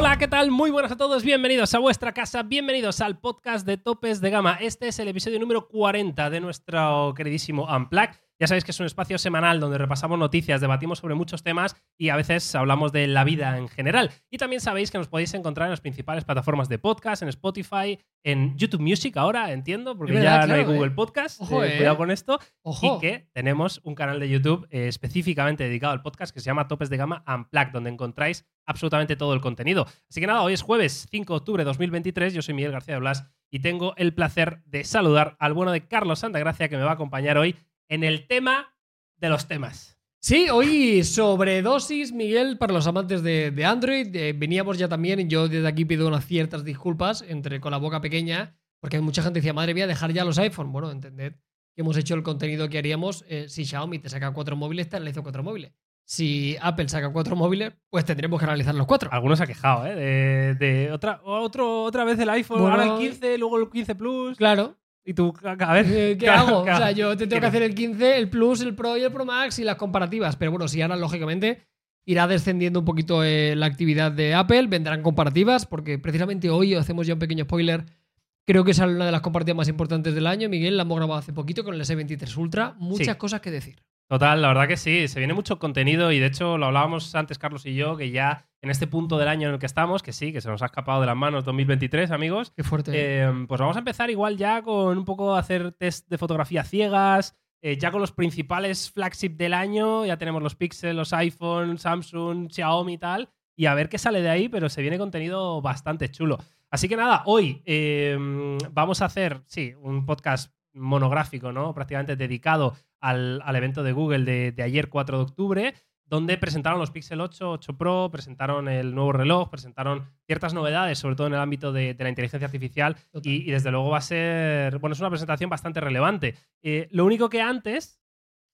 Hola, ¿qué tal? Muy buenas a todos, bienvenidos a vuestra casa, bienvenidos al podcast de Topes de Gama. Este es el episodio número 40 de nuestro queridísimo Unplugged. Ya sabéis que es un espacio semanal donde repasamos noticias, debatimos sobre muchos temas y a veces hablamos de la vida en general. Y también sabéis que nos podéis encontrar en las principales plataformas de podcast, en Spotify, en YouTube Music ahora, entiendo, porque ya no hay Google eh. Podcast. Ojo, eh, eh. Cuidado con esto. Ojo. Y que tenemos un canal de YouTube eh, específicamente dedicado al podcast que se llama Topes de Gama Unplugged, donde encontráis absolutamente todo el contenido. Así que nada, hoy es jueves 5 de octubre de 2023. Yo soy Miguel García de Blas y tengo el placer de saludar al bueno de Carlos Santagracia que me va a acompañar hoy en el tema de los temas. Sí, hoy sobredosis, Miguel, para los amantes de, Android. Eh, veníamos ya también, yo desde aquí pido unas ciertas disculpas entre con la boca pequeña, porque mucha gente decía, madre mía, dejar ya los iPhone. Bueno, entended que hemos hecho el contenido que haríamos eh, si Xiaomi te saca cuatro móviles, te analizo cuatro móviles. Si Apple saca cuatro móviles, pues tendremos que analizar los cuatro. Algunos se ha quejado, ¿eh? De, de otra, otro, otra vez el iPhone, Bueno, ahora el 15, luego el 15 Plus. Claro. Y tú, a ver. Eh, ¿Qué hago? claro. O sea, yo te tengo que hacer el 15, el Plus, el Pro y el Pro Max y las comparativas. Pero bueno, si ahora, lógicamente, irá descendiendo un poquito eh, la actividad de Apple, vendrán comparativas, porque precisamente hoy hacemos ya un pequeño spoiler. Creo que es una de las comparativas más importantes del año. Miguel, la hemos grabado hace poquito con el S23 Ultra. Muchas Sí. cosas que decir. Total, la verdad que sí, se viene mucho contenido y de hecho lo hablábamos antes Carlos y yo, que ya en este punto del año en el que estamos, que sí, que se nos ha escapado de las manos 2023, amigos, Qué fuerte. eh, pues vamos a empezar igual ya con un poco hacer test de fotografía ciegas, eh, ya con los principales flagship del año, ya tenemos los Pixel, los iPhone, Samsung, Xiaomi y tal, y a ver qué sale de ahí, pero se viene contenido bastante chulo. Así que nada, hoy eh, vamos a hacer, sí, un podcast monográfico, ¿no? Prácticamente dedicado al, al evento de Google de, de ayer, 4 de octubre, donde presentaron los Pixel 8, 8 Pro, presentaron el nuevo reloj, presentaron ciertas novedades, sobre todo en el ámbito de, de la inteligencia artificial, y, y desde luego va a ser, bueno, es una presentación bastante relevante. Eh, lo único que antes,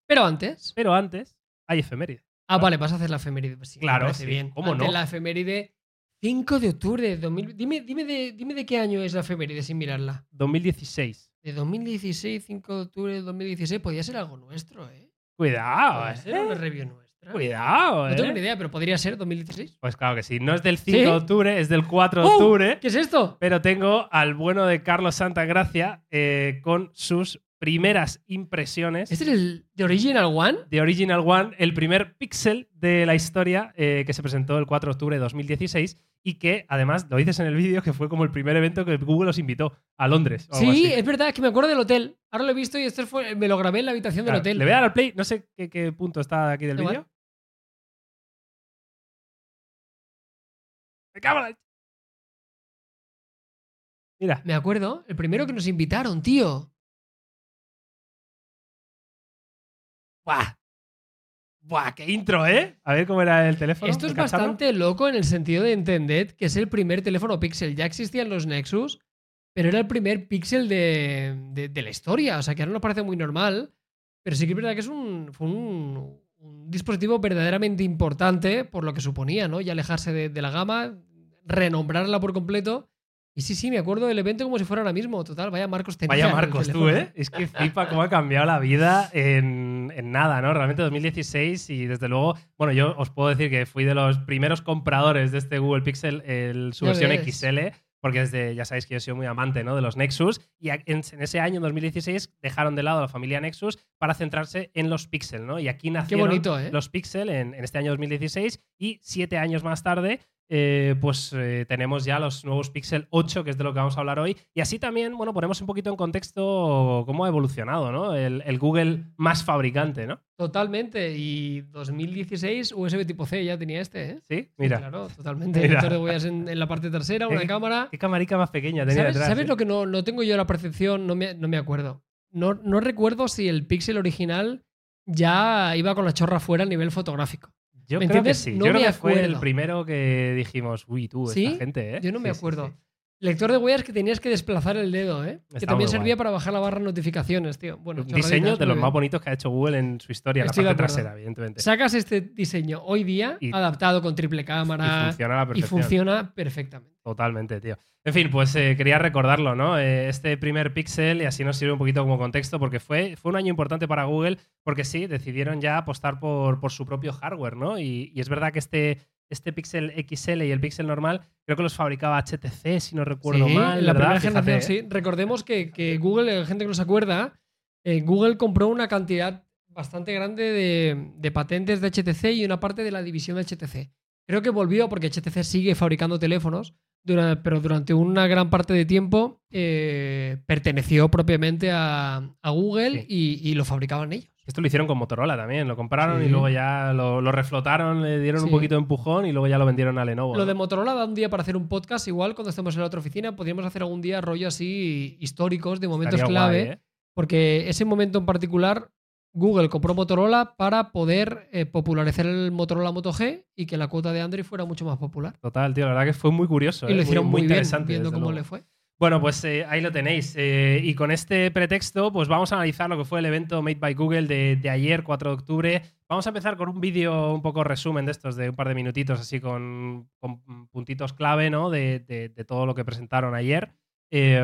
Pero antes. pero antes, hay efeméride. Ah, vale, vas a hacer la efeméride. Pues sí, Claro, sí. bien. ¿Cómo Antes no? la efeméride 5 de octubre de 2000. Dime, dime, de, dime de qué año es la efeméride sin mirarla. 2016. De 2016, 5 de octubre de 2016, podría ser algo nuestro, ¿eh? Cuidado, Podría ser una eh. review nuestra. Cuidado, No tengo eh. ni idea, pero podría ser 2016. Pues claro que sí. No es del 5 ¿Sí? de octubre, es del 4 de ¡Oh! octubre. ¿Qué es esto? Pero tengo al bueno de Carlos Santagracia eh, con sus primeras impresiones ¿Este es el de Original One? de Original One, el primer pixel de la historia eh, que se presentó el 4 de octubre de 2016 y que además lo dices en el vídeo que fue como el primer evento que Google os invitó a Londres. o algo Sí, así. es verdad, es que me acuerdo del hotel. Ahora lo he visto y este fue, me lo grabé en la habitación Claro, del hotel. Le voy a dar al play, no sé qué, qué punto está aquí del vídeo. ¡Me cago la- Mira, Me acuerdo, el primero que nos invitaron, tío. ¡Buah! ¡Buah! ¡Qué intro, eh! A ver cómo era el teléfono. Esto es bastante loco en el sentido de entender que es el primer teléfono Pixel. Ya existían los Nexus, pero era el primer Pixel de, de- de la historia. O sea, que ahora nos parece muy normal. Pero sí que es verdad que es un, fue un, un dispositivo verdaderamente importante por lo que suponía, ¿no? Y alejarse de, de la gama, renombrarla por completo. Y sí, sí, me acuerdo del evento como si fuera ahora mismo. Total, vaya Marcos tenía Vaya Marcos, tú. ¿eh? Es que flipa cómo ha cambiado la vida en, en nada, ¿no? Realmente 2016 y desde luego, bueno, yo os puedo decir que fui de los primeros compradores de este Google Pixel, el, su versión. XL, porque desde, ya sabéis que yo he sido muy amante, ¿no? De los Nexus y en, en ese año, en 2016, dejaron de lado a la familia Nexus para centrarse en los Pixel, ¿no? Y aquí nacieron bonito, ¿eh? los Pixel en, en este año 2016 y siete años más tarde eh, pues eh, tenemos ya los nuevos Pixel 8, que es de lo que vamos a hablar hoy. Y así también, bueno, ponemos un poquito en contexto cómo ha evolucionado, ¿no? El, el Google más fabricante, ¿no? Totalmente. Y 2016 USB tipo C ya tenía este, ¿eh? Sí, Sí, mira. claro, totalmente. Mira. De huellas en, en la parte trasera, una Eh, cámara. Qué camarica más pequeña tenía ¿Sabes, detrás. sabes eh? lo que no, no tengo yo la percepción? No me, no me acuerdo. No, no recuerdo si el Pixel original ya iba con la chorra fuera a nivel fotográfico. Yo ¿me creo que entiendes? sí. No Yo creo me que fue el acuerdo. primero que dijimos, uy, tú, ¿Sí? esta gente, ¿eh? Yo no me sí, acuerdo. sí. Lector de huellas que tenías que desplazar el dedo, ¿eh? que también servía guay. para bajar la barra de notificaciones, tío. Bueno, Un diseño de los más bonitos que ha hecho Google en su historia, Estoy la parte trasera, evidentemente. Sacas este diseño hoy día, Y- adaptado con triple Y cámara, funciona la y perfección. funciona perfectamente. Totalmente, tío. En fin, pues eh, quería recordarlo, ¿no? Eh, este primer Pixel, y así nos sirve un poquito como contexto, porque fue, fue un año importante para Google, porque sí, decidieron ya apostar por, por su propio hardware, ¿no? Y, y es verdad que este este Pixel XL y el Pixel normal, creo que los fabricaba HTC, si no recuerdo Sí, mal. en la ¿verdad? primera generación, Fíjate, sí. Recordemos que, que Google, la gente que no se acuerda, eh, Google compró una cantidad bastante grande de, de patentes de HTC y una parte de la división de HTC. Creo que volvió porque HTC sigue fabricando teléfonos, pero durante una gran parte de tiempo eh, perteneció propiamente a, a Google Sí. y, y lo fabricaban ellos. Esto lo hicieron con Motorola también, lo compraron Sí. y luego ya lo, lo reflotaron, le dieron un poquito de empujón y luego ya lo vendieron a Lenovo. Lo ¿no? de Motorola da un día para hacer un podcast, igual cuando estemos en la otra oficina, podríamos hacer algún día rollo así históricos de momentos Estaría clave. guay, ¿eh? Porque ese momento en particular, Google compró Motorola para poder eh, popularizar el Motorola Moto G y que la cuota de Android fuera mucho más popular. Total, tío, la verdad que fue muy curioso. y lo ¿eh? hicieron muy, bien, interesante. viendo cómo luego. le fue. Bueno, pues eh, ahí lo tenéis. Eh, y con este pretexto, pues vamos a analizar lo que fue el evento Made by Google de, ayer, 4 de octubre. Vamos a empezar con un vídeo, un poco resumen de estos, de un par de minutitos, así con, con puntitos clave, ¿no? De, todo lo que presentaron ayer. Eh,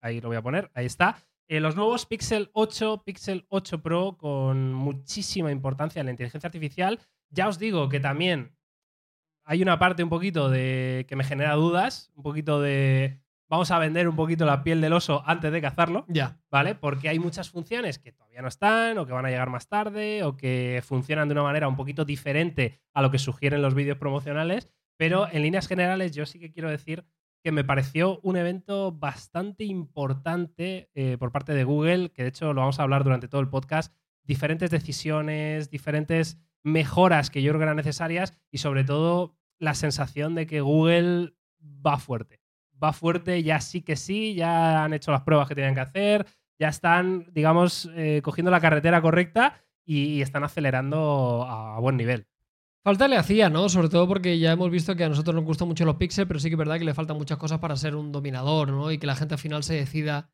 ahí lo voy a poner, ahí está. Eh, los nuevos Pixel 8, Pixel 8 Pro, con muchísima importancia en la inteligencia artificial. Ya os digo que también hay una parte un poquito de que me genera dudas, un poquito de vamos a vender un poquito la piel del oso antes de cazarlo, Ya. ¿vale? Porque hay muchas funciones que todavía no están o que van a llegar más tarde o que funcionan de una manera un poquito diferente a lo que sugieren los vídeos promocionales, pero en líneas generales yo sí que quiero decir que me pareció un evento bastante importante eh, por parte de Google, que de hecho lo vamos a hablar durante todo el podcast, diferentes decisiones, diferentes mejoras que yo creo que eran necesarias y sobre todo la sensación de que Google va fuerte. Va fuerte, ya sí que sí, ya han hecho las pruebas que tenían que hacer, ya están, digamos, eh, cogiendo la carretera correcta y, están acelerando a, buen nivel. Falta le hacía, ¿no? Sobre todo porque ya hemos visto que a nosotros nos gustan mucho los píxeles, pero sí que es verdad que le faltan muchas cosas para ser un dominador, ¿no? Y que la gente al final se decida,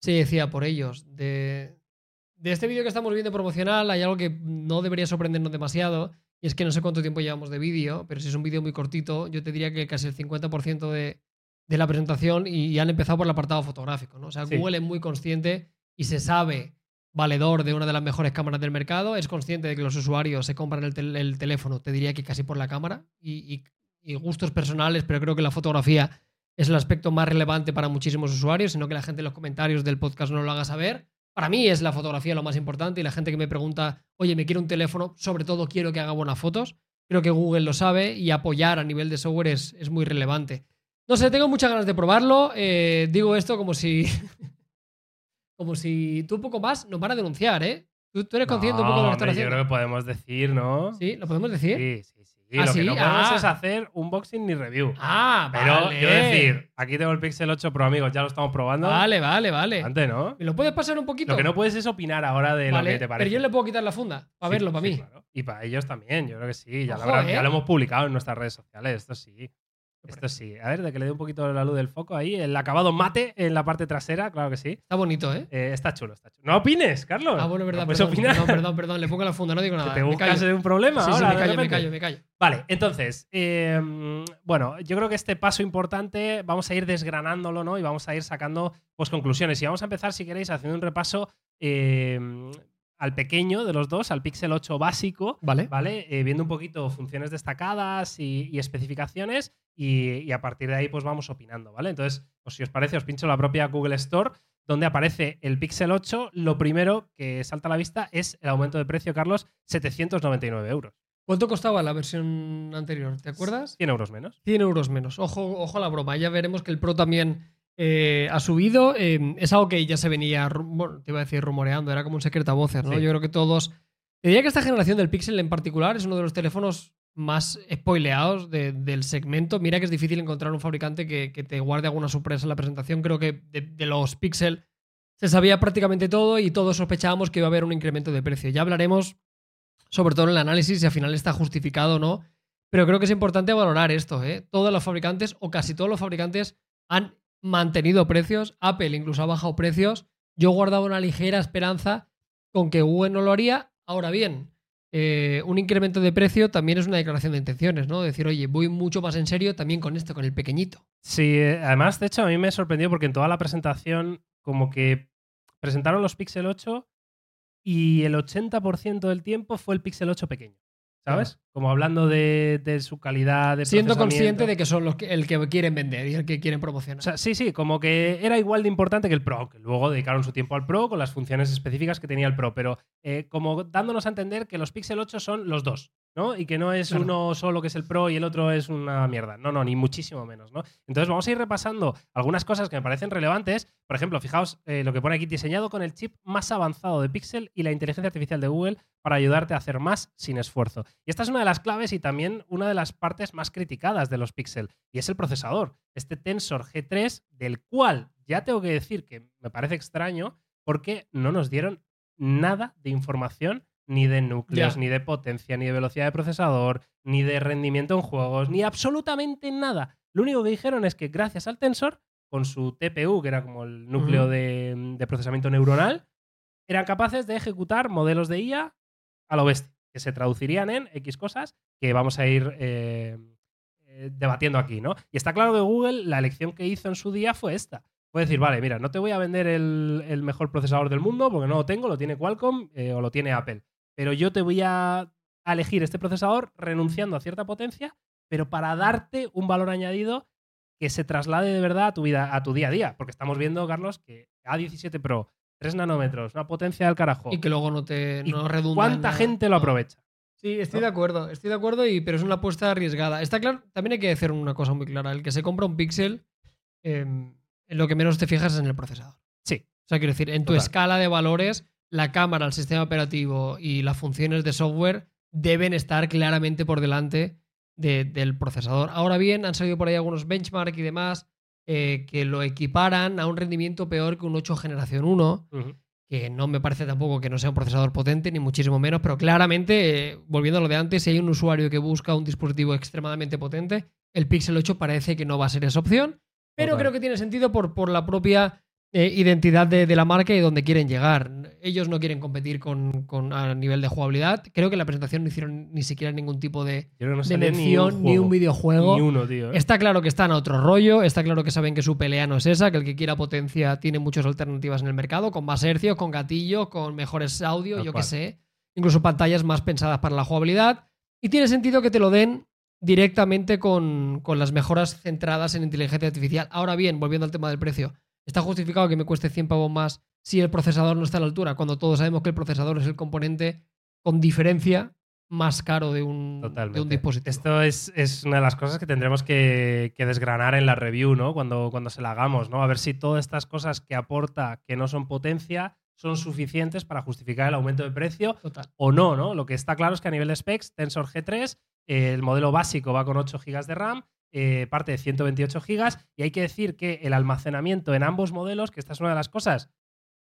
se decida por ellos. De, de este vídeo que estamos viendo promocional hay algo que no debería sorprendernos demasiado, y es que no sé cuánto tiempo llevamos de vídeo, pero si es un vídeo muy cortito, yo te diría que casi el 50% de, de la presentación y, y han empezado por el apartado fotográfico, ¿no? O sea, Sí. Google es muy consciente y se sabe valedor de una de las mejores cámaras del mercado, es consciente de que los usuarios se compran el, tel- el teléfono, te diría que casi por la cámara, y, y- y gustos personales, pero creo que la fotografía es el aspecto más relevante para muchísimos usuarios, sino que la gente en los comentarios del podcast no lo haga saber. Para mí es la fotografía lo más importante y la gente que me pregunta, oye, me quiero un teléfono, sobre todo quiero que haga buenas fotos. Creo que Google lo sabe y apoyar a nivel de software es, es muy relevante. No sé, tengo muchas ganas de probarlo. eh, digo esto como si. como si tú un poco más nos van a denunciar, ¿eh? Tú, tú eres consciente un poco de lo que están hombre, yo haciendo. creo que podemos decir, ¿no? Sí, lo podemos decir. sí, sí. sí. ¿Ah, Lo que sí? no podemos Ah. es hacer unboxing ni review. Ah, Pero vale. yo decir, aquí tengo el Pixel 8 Pro, amigos, ya lo estamos probando. Vale, vale, vale. Antes, ¿no? ¿Me lo puedes pasar un poquito? Lo que no puedes es opinar ahora de Vale, lo que te parece. Pero yo le puedo quitar la funda para Sí, verlo, para sí, mí. claro. Y para ellos también, yo creo que sí. Ya, lo Ojo, habrán- ¿eh? ya lo hemos publicado en nuestras redes sociales, esto sí. Esto sí. A ver, de que le dé un poquito la luz del foco ahí. El acabado mate en la parte trasera, claro que sí. Está bonito, ¿eh? Eh, está chulo, está chulo. No opines, Carlos. Ah, bueno, verdad, No puedes perdón, opinar. perdón, perdón, perdón, le pongo la funda, no digo nada. que te me buscas un problema Sí, sí, ahora. me callo, me callo, me callo. Vale, entonces, eh, bueno, yo creo que este paso importante vamos a ir desgranándolo, ¿no? Y vamos a ir sacando pues, conclusiones. Y vamos a empezar, si queréis, haciendo un repaso eh, al pequeño de los dos, al Pixel 8 básico, Vale. ¿vale? Eh, viendo un poquito funciones destacadas y, y especificaciones y, y a partir de ahí pues vamos opinando, ¿vale? Entonces, pues, si os parece, os pincho la propia Google Store donde aparece el Pixel 8. Lo primero que salta a la vista es el aumento de precio, Carlos, 799 euros. ¿Cuánto costaba la versión anterior? ¿Te acuerdas? 100 euros menos. 100 euros menos. Ojo, ojo a la broma. Ya veremos que el Pro también eh, ha subido. Eh, es algo que ya se venía, bueno, te iba a decir rumoreando, era como un secreto a voces, ¿no? Sí. Yo creo que todos. Te diría que esta generación del Pixel en particular es uno de los teléfonos más spoileados de- del segmento. Mira que es difícil encontrar un fabricante que, que te guarde alguna sorpresa en la presentación. Creo que de, de los Pixel se sabía prácticamente todo y todos sospechábamos que iba a haber un incremento de precio. Ya hablaremos sobre todo en el análisis si al final está justificado o no. Pero creo que es importante valorar esto. ¿eh? Todos los fabricantes, o casi todos los fabricantes, han mantenido precios. Apple incluso ha bajado precios. Yo guardaba una ligera esperanza con que Google no lo haría. Ahora bien, eh, un incremento de precio también es una declaración de intenciones, ¿no? Decir, oye, voy mucho más en serio también con esto, con el pequeñito. Sí, eh, además, de hecho, a mí me sorprendió porque en toda la presentación, como que presentaron los Pixel 8 y el 80% del tiempo fue el Pixel 8 pequeño. ¿Sabes? Como hablando de, de su calidad de Siendo consciente de que son los que, el que quieren vender y el que quieren promocionar. O sea, sí, sí, como que era igual de importante que el Pro, que luego dedicaron su tiempo al Pro con las funciones específicas que tenía el Pro, pero eh, como dándonos a entender que los Pixel 8 son los dos, ¿no? Y que no es Claro. uno solo que es el Pro y el otro es una mierda. No, no, ni muchísimo menos, ¿no? Entonces vamos a ir repasando algunas cosas que me parecen relevantes. Por ejemplo, fijaos eh, lo que pone aquí, diseñado con el chip más avanzado de Pixel y la inteligencia artificial de Google para ayudarte a hacer más sin esfuerzo. Y esta es una de las claves y también una de las partes más criticadas de los Pixel, y es el procesador. Este Tensor G3, del cual ya tengo que decir que me parece extraño porque no nos dieron nada de información ni de núcleos, ni de potencia, ni de velocidad de procesador, ni de rendimiento en juegos, ni absolutamente nada. Lo único que dijeron es que gracias al Tensor, con su TPU, que era como el núcleo de, de procesamiento neuronal, eran capaces de ejecutar modelos de IA a lo bestia, que se traducirían en X cosas que vamos a ir eh, eh, debatiendo aquí, ¿no? Y está claro que Google, la elección que hizo en su día fue esta. Fue decir, vale, mira, no te voy a vender el, el mejor procesador del mundo porque no lo tengo, lo tiene Qualcomm eh, o lo tiene Apple. Pero yo te voy a elegir este procesador renunciando a cierta potencia, pero para darte un valor añadido que se traslade de verdad a tu vida, a tu día a día. Porque estamos viendo, Carlos, que A17 Pro, 3 nanómetros, una potencia del carajo. y que luego no te ¿Y no redunda ¿Cuánta nada. gente lo aprovecha? Sí, estoy ¿no? de acuerdo, estoy de acuerdo, y, pero es una apuesta arriesgada. Está claro, también hay que decir una cosa muy clara. El que se compra un Pixel, eh, en lo que menos te fijas es en el procesador. Sí. O sea, quiero decir, en tu Total. escala de valores, la cámara, el sistema operativo y las funciones de software deben estar claramente por delante de- del procesador. Ahora bien, han salido por ahí algunos benchmark y demás eh, que lo equiparan a un rendimiento peor que un 8 generación 1 Ujú. que no me parece tampoco que no sea un procesador potente, ni muchísimo menos, pero claramente, eh, volviendo a lo de antes, si hay un usuario que busca un dispositivo extremadamente potente, el Pixel 8 parece que no va a ser esa opción, pero Total. creo que tiene sentido por, por la propia eh, identidad de, de la marca y donde quieren llegar. Ellos no quieren competir con, con- a nivel de jugabilidad. Creo que en la presentación no hicieron ni siquiera ningún tipo de, no de mención, ni un, juego. videojuego. Ni uno, tío. ¿eh? Está claro que están a otro rollo, está claro que saben que su pelea no es esa, que el que quiera potencia tiene muchas alternativas en el mercado, con más hercios, con gatillo, con mejores audio, Tal yo qué sé, incluso pantallas más pensadas para la jugabilidad. Y tiene sentido que te lo den directamente con, con las mejoras centradas en inteligencia artificial. Ahora bien, volviendo al tema del precio, ¿está justificado que me cueste 100 pavos más si el procesador no está a la altura? Cuando todos sabemos que el procesador es el componente con diferencia más caro de un, de un dispositivo. Esto es, es una de las cosas que tendremos que, que desgranar en la review, ¿no? Cuando, cuando se la hagamos, ¿no? A ver si todas estas cosas que aporta que no son potencia son suficientes para justificar el aumento de precio Total. o no, ¿no? Lo que está claro es que a nivel de specs, Tensor G3, eh, el modelo básico va con 8 GB de RAM, eh, parte de 128 GB, y hay que decir que el almacenamiento en ambos modelos, que esta es una de las cosas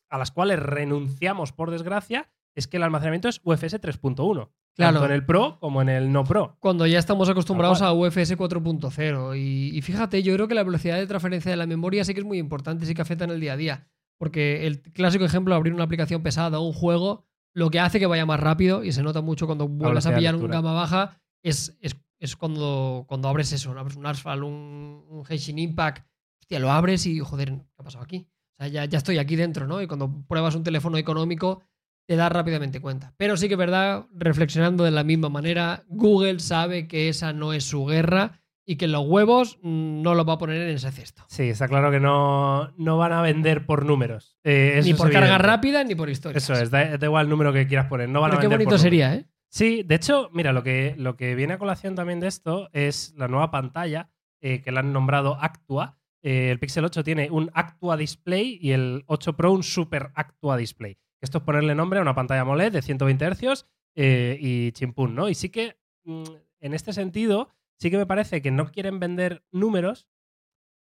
a las cuales renunciamos por desgracia, es que el almacenamiento es UFS 3.1. Claro. Tanto en el Pro como en el no Pro. cuando ya estamos acostumbrados a UFS 4.0. Y, y fíjate, yo creo que la velocidad de transferencia de la memoria sí que es muy importante, sí que afecta en el día a día. Porque el clásico ejemplo, abrir una aplicación pesada o un juego, lo que hace que vaya más rápido, y se nota mucho cuando vuelves a pillar un gama baja, es, es, es cuando, cuando abres eso, abres un Asphalt, un, un Henshin Impact, hostia, lo abres y, joder, ¿qué ha pasado aquí? O sea, ya, ya estoy aquí dentro, ¿no? Y cuando pruebas un teléfono económico, te das rápidamente cuenta. Pero sí que es verdad, reflexionando de la misma manera, Google sabe que esa no es su guerra y que los huevos mm, no los va a poner en ese cesto. Sí, está claro que no, no van a vender por números. Eh, ni por carga rápida ni por historia. Eso es, da, da igual el número que quieras poner. No van Pero a qué vender bonito por sería, ¿eh? Sí, de hecho, mira, lo que, lo que viene a colación también de esto es la nueva pantalla eh, que la han nombrado Actua. Eh, el Pixel 8 tiene un Actua Display y el 8 Pro un Super Actua Display. Esto es ponerle nombre a una pantalla AMOLED de 120 Hz eh, y chimpún, ¿no? Y sí que, mm, en este sentido, sí que me parece que no quieren vender números,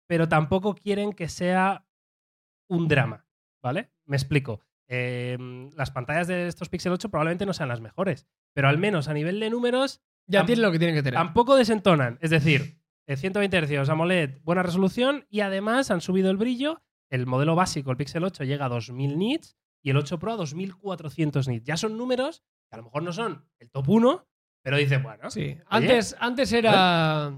pero tampoco quieren que sea un drama, ¿vale? Me explico. Eh, las pantallas de estos Pixel 8 probablemente no sean las mejores, pero al menos a nivel de números Ya Tam- tiene lo que tienen que tener. tampoco desentonan. Es decir, eh, 120 Hz AMOLED, buena resolución y además han subido el brillo. El modelo básico, el Pixel 8, llega a 2000 nits y el 8 Pro a 2400 nits. Ya son números que a lo mejor no son el top 1, pero dice, bueno, Sí. Antes, antes era.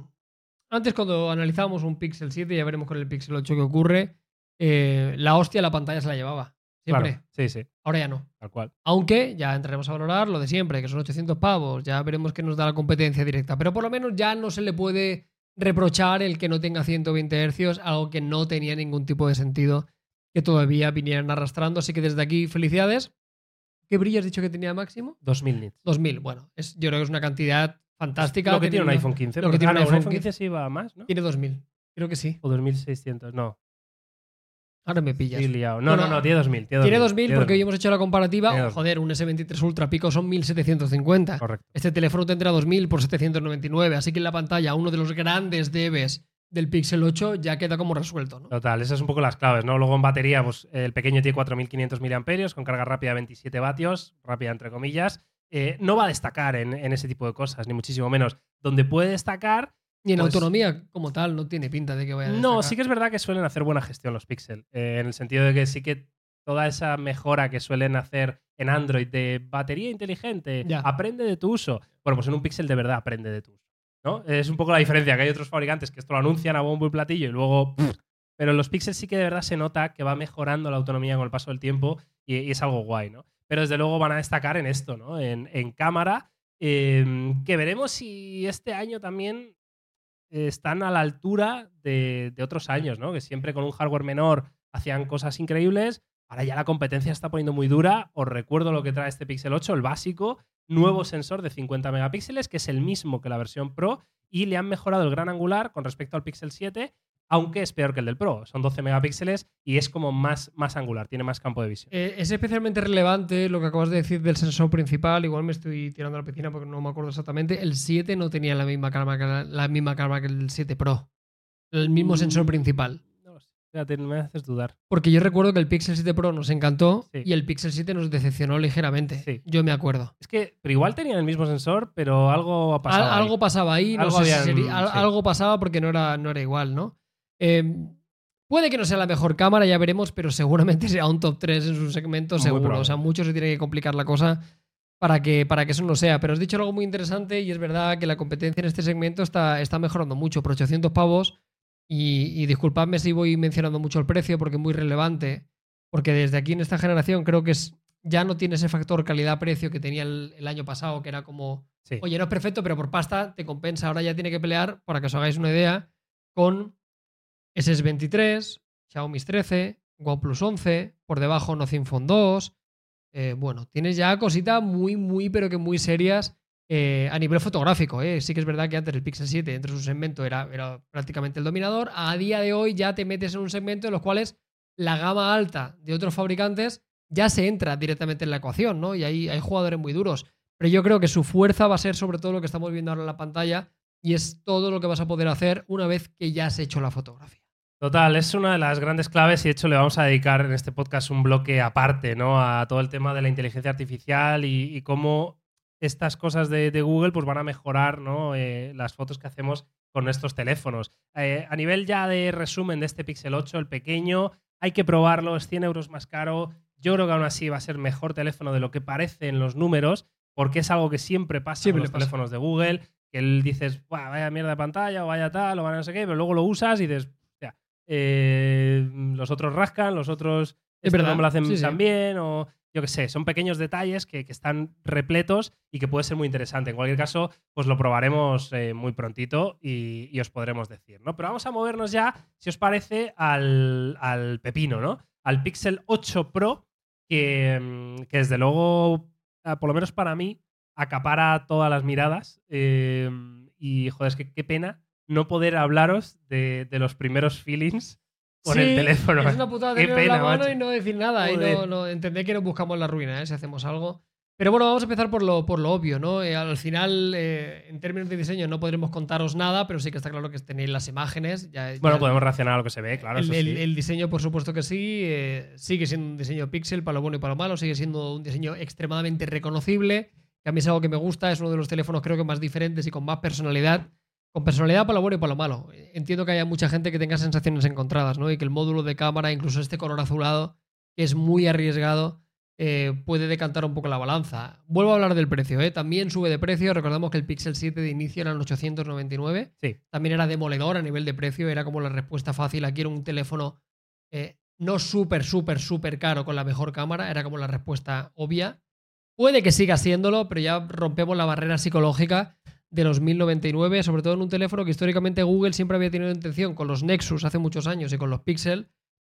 Antes, cuando analizábamos un Pixel 7, ya veremos con el Pixel 8 qué ocurre. eh, la hostia la pantalla se la llevaba. Siempre. Claro, sí, sí, Ahora ya no. tal cual. Aunque ya entraremos a valorar lo de siempre, que son 800 pavos. Ya veremos qué nos da la competencia directa. Pero por lo menos ya no se le puede reprochar el que no tenga 120 hercios, algo que no tenía ningún tipo de sentido que todavía vinieran arrastrando. Así que desde aquí, felicidades. ¿Qué brillo has dicho que tenía máximo? 2000 nits. 2000. Bueno, es, yo creo que es una cantidad fantástica. Lo que tiene un iPhone 15. lo que tiene ah, un no, iPhone 15 15 sí iba a más, ¿no? Tiene 2000. Creo que sí. O 2600, no. Ahora me pillas. Liado. No, Bueno, no, no, tiene 2000. Tiene 2000, Tiene 2000 tiene porque hoy 2000. hemos hecho la comparativa. Tiene 2000. joder, un S23 Ultra Pico son 1750. Correcto. Este teléfono tendrá 2000 por 799. Así que en la pantalla uno de los grandes debes del Pixel 8 ya queda como resuelto. ¿no? Total, esas son un poco las claves, ¿no? Luego en batería, pues el pequeño tiene 4500 mAh con carga rápida de 27 vatios, rápida entre comillas. Eh, no va a destacar en, en ese tipo de cosas, ni muchísimo menos. Donde puede destacar, Y en Pues- autonomía como tal no tiene pinta de que vaya a no, sí que es verdad que suelen hacer buena gestión los Pixel, eh, en el sentido de que sí que toda esa mejora que suelen hacer en Android de batería inteligente, Ya. aprende de tu uso. Bueno, pues en un Pixel de verdad aprende de tu uso. ¿no? Es un poco la diferencia, que hay otros fabricantes que esto lo anuncian a bombo y platillo y luego... pff, pero en los Pixels sí que de verdad se nota que va mejorando la autonomía con el paso del tiempo y, y es algo guay, ¿no? Pero desde luego van a destacar en esto, ¿no? En, en cámara, eh, que veremos si este año también están a la altura de, de otros años, ¿no? Que siempre con un hardware menor hacían cosas increíbles. Ahora ya la competencia está poniendo muy dura. Os recuerdo lo que trae este Pixel 8, el básico, nuevo sensor de 50 megapíxeles, que es el mismo que la versión Pro, y le han mejorado el gran angular con respecto al Pixel 7, aunque es peor que el del Pro. Son 12 megapíxeles y es como más, más angular, tiene más campo de visión. Eh, es especialmente relevante lo que acabas de decir del sensor principal. Igual me estoy tirando a la piscina porque no me acuerdo exactamente. El 7 no tenía la misma cámara que, la, la misma cámara que el 7 Pro. El mismo Mm. sensor principal. No lo sé, fíjate, me haces dudar. Porque yo recuerdo que el Pixel 7 Pro nos encantó Sí. y el Pixel 7 nos decepcionó ligeramente. Sí. Yo me acuerdo. Es que, pero igual tenían el mismo sensor, pero algo Al- pasado. ahí. algo pasaba ahí, no sé si sería- al- sí. algo pasaba porque no era, no era igual, ¿no? Eh, puede que no sea la mejor cámara, ya veremos, pero seguramente sea un top 3 en su segmento, Muy seguro. probable. O sea, mucho se tiene que complicar la cosa para que, para que eso no sea. Pero has dicho algo muy interesante y es verdad que la competencia en este segmento está, está mejorando mucho. Por 800 pavos, y, y disculpadme si voy mencionando mucho el precio porque es muy relevante, porque desde aquí en esta generación creo que es, ya no tiene ese factor calidad-precio que tenía el- el año pasado, que era como Sí. Oye, no es perfecto, pero por pasta te compensa. Ahora ya tiene que pelear, para que os hagáis una idea, con SS23, Xiaomi 13, OnePlus 11, por debajo no Phone 2. Eh, bueno, tienes ya cositas muy, muy, pero que muy serias eh, a nivel fotográfico. eh. Sí que es verdad que antes el Pixel 7 dentro de su segmento era, era prácticamente el dominador. A día de hoy ya te metes en un segmento en los cuales la gama alta de otros fabricantes ya se entra directamente en la ecuación, ¿no? Y hay, hay jugadores muy duros. Pero yo creo que su fuerza va a ser sobre todo lo que estamos viendo ahora en la pantalla y es todo lo que vas a poder hacer una vez que ya has hecho la fotografía. Total, es una de las grandes claves y de hecho le vamos a dedicar en este podcast un bloque aparte, ¿no? A todo el tema de la inteligencia artificial y, y cómo estas cosas de, de Google pues van a mejorar, ¿no? Eh, las fotos que hacemos con estos teléfonos. Eh, a nivel ya de resumen de este Pixel 8, el pequeño, hay que probarlo, es 100 euros más caro. Yo creo que aún así va a ser mejor teléfono de lo que parece en los números, porque es algo que siempre pasa Siempre con los pasa. teléfonos de Google, que él dices, "Buah, vaya mierda de pantalla o vaya tal o vaya no sé qué, pero luego lo usas y dices, "Hostia, eh, los otros rascan, los otros Es verdad, no me lo hacen sí, sí. tan bien o yo qué sé, son pequeños detalles que, que están repletos y que puede ser muy interesante. En cualquier caso, pues lo probaremos eh, muy prontito y, y os podremos decir, ¿no? Pero vamos a movernos ya, si os parece, al, al pepino, ¿no? Al Pixel 8 Pro, que, mm, que desde luego, ah, por lo menos para mí, acapara todas las miradas. eh, y joder, es que qué pena no poder hablaros de, de los primeros feelings con el teléfono. Es una putada tenerlo en la pena, mano macho. y no decir nada. Y no, no, entender que nos buscamos la ruina, ¿eh? si hacemos algo. Pero bueno, vamos a empezar por lo, por lo obvio, ¿no? Eh, al final, eh, en términos de diseño, no podremos contaros nada, pero sí que está claro que tenéis las imágenes. Ya, Bueno, ya- podemos reaccionar a lo que se ve, claro. el, eso el- diseño, por supuesto que sí, eh, sigue siendo un diseño pixel para lo bueno y para lo malo, sigue siendo un diseño extremadamente reconocible, que a mí es algo que me gusta, es uno de los teléfonos creo que más diferentes y con más personalidad, con personalidad para lo bueno y para lo malo. Entiendo que haya mucha gente que tenga sensaciones encontradas, ¿no? Y que el módulo de cámara, incluso este color azulado, que es muy arriesgado, eh, puede decantar un poco la balanza. Vuelvo a hablar del precio, ¿eh? También sube de precio, recordamos que el Pixel 7 de inicio eran 899, Sí. también era demoledor a nivel de precio, era como la respuesta fácil. Aquí era un teléfono eh, no súper, súper, súper caro con la mejor cámara, era como la respuesta obvia. Puede que siga siéndolo, pero ya rompemos la barrera psicológica de los 1099, sobre todo en un teléfono que históricamente Google siempre había tenido intención con los Nexus hace muchos años y con los Pixel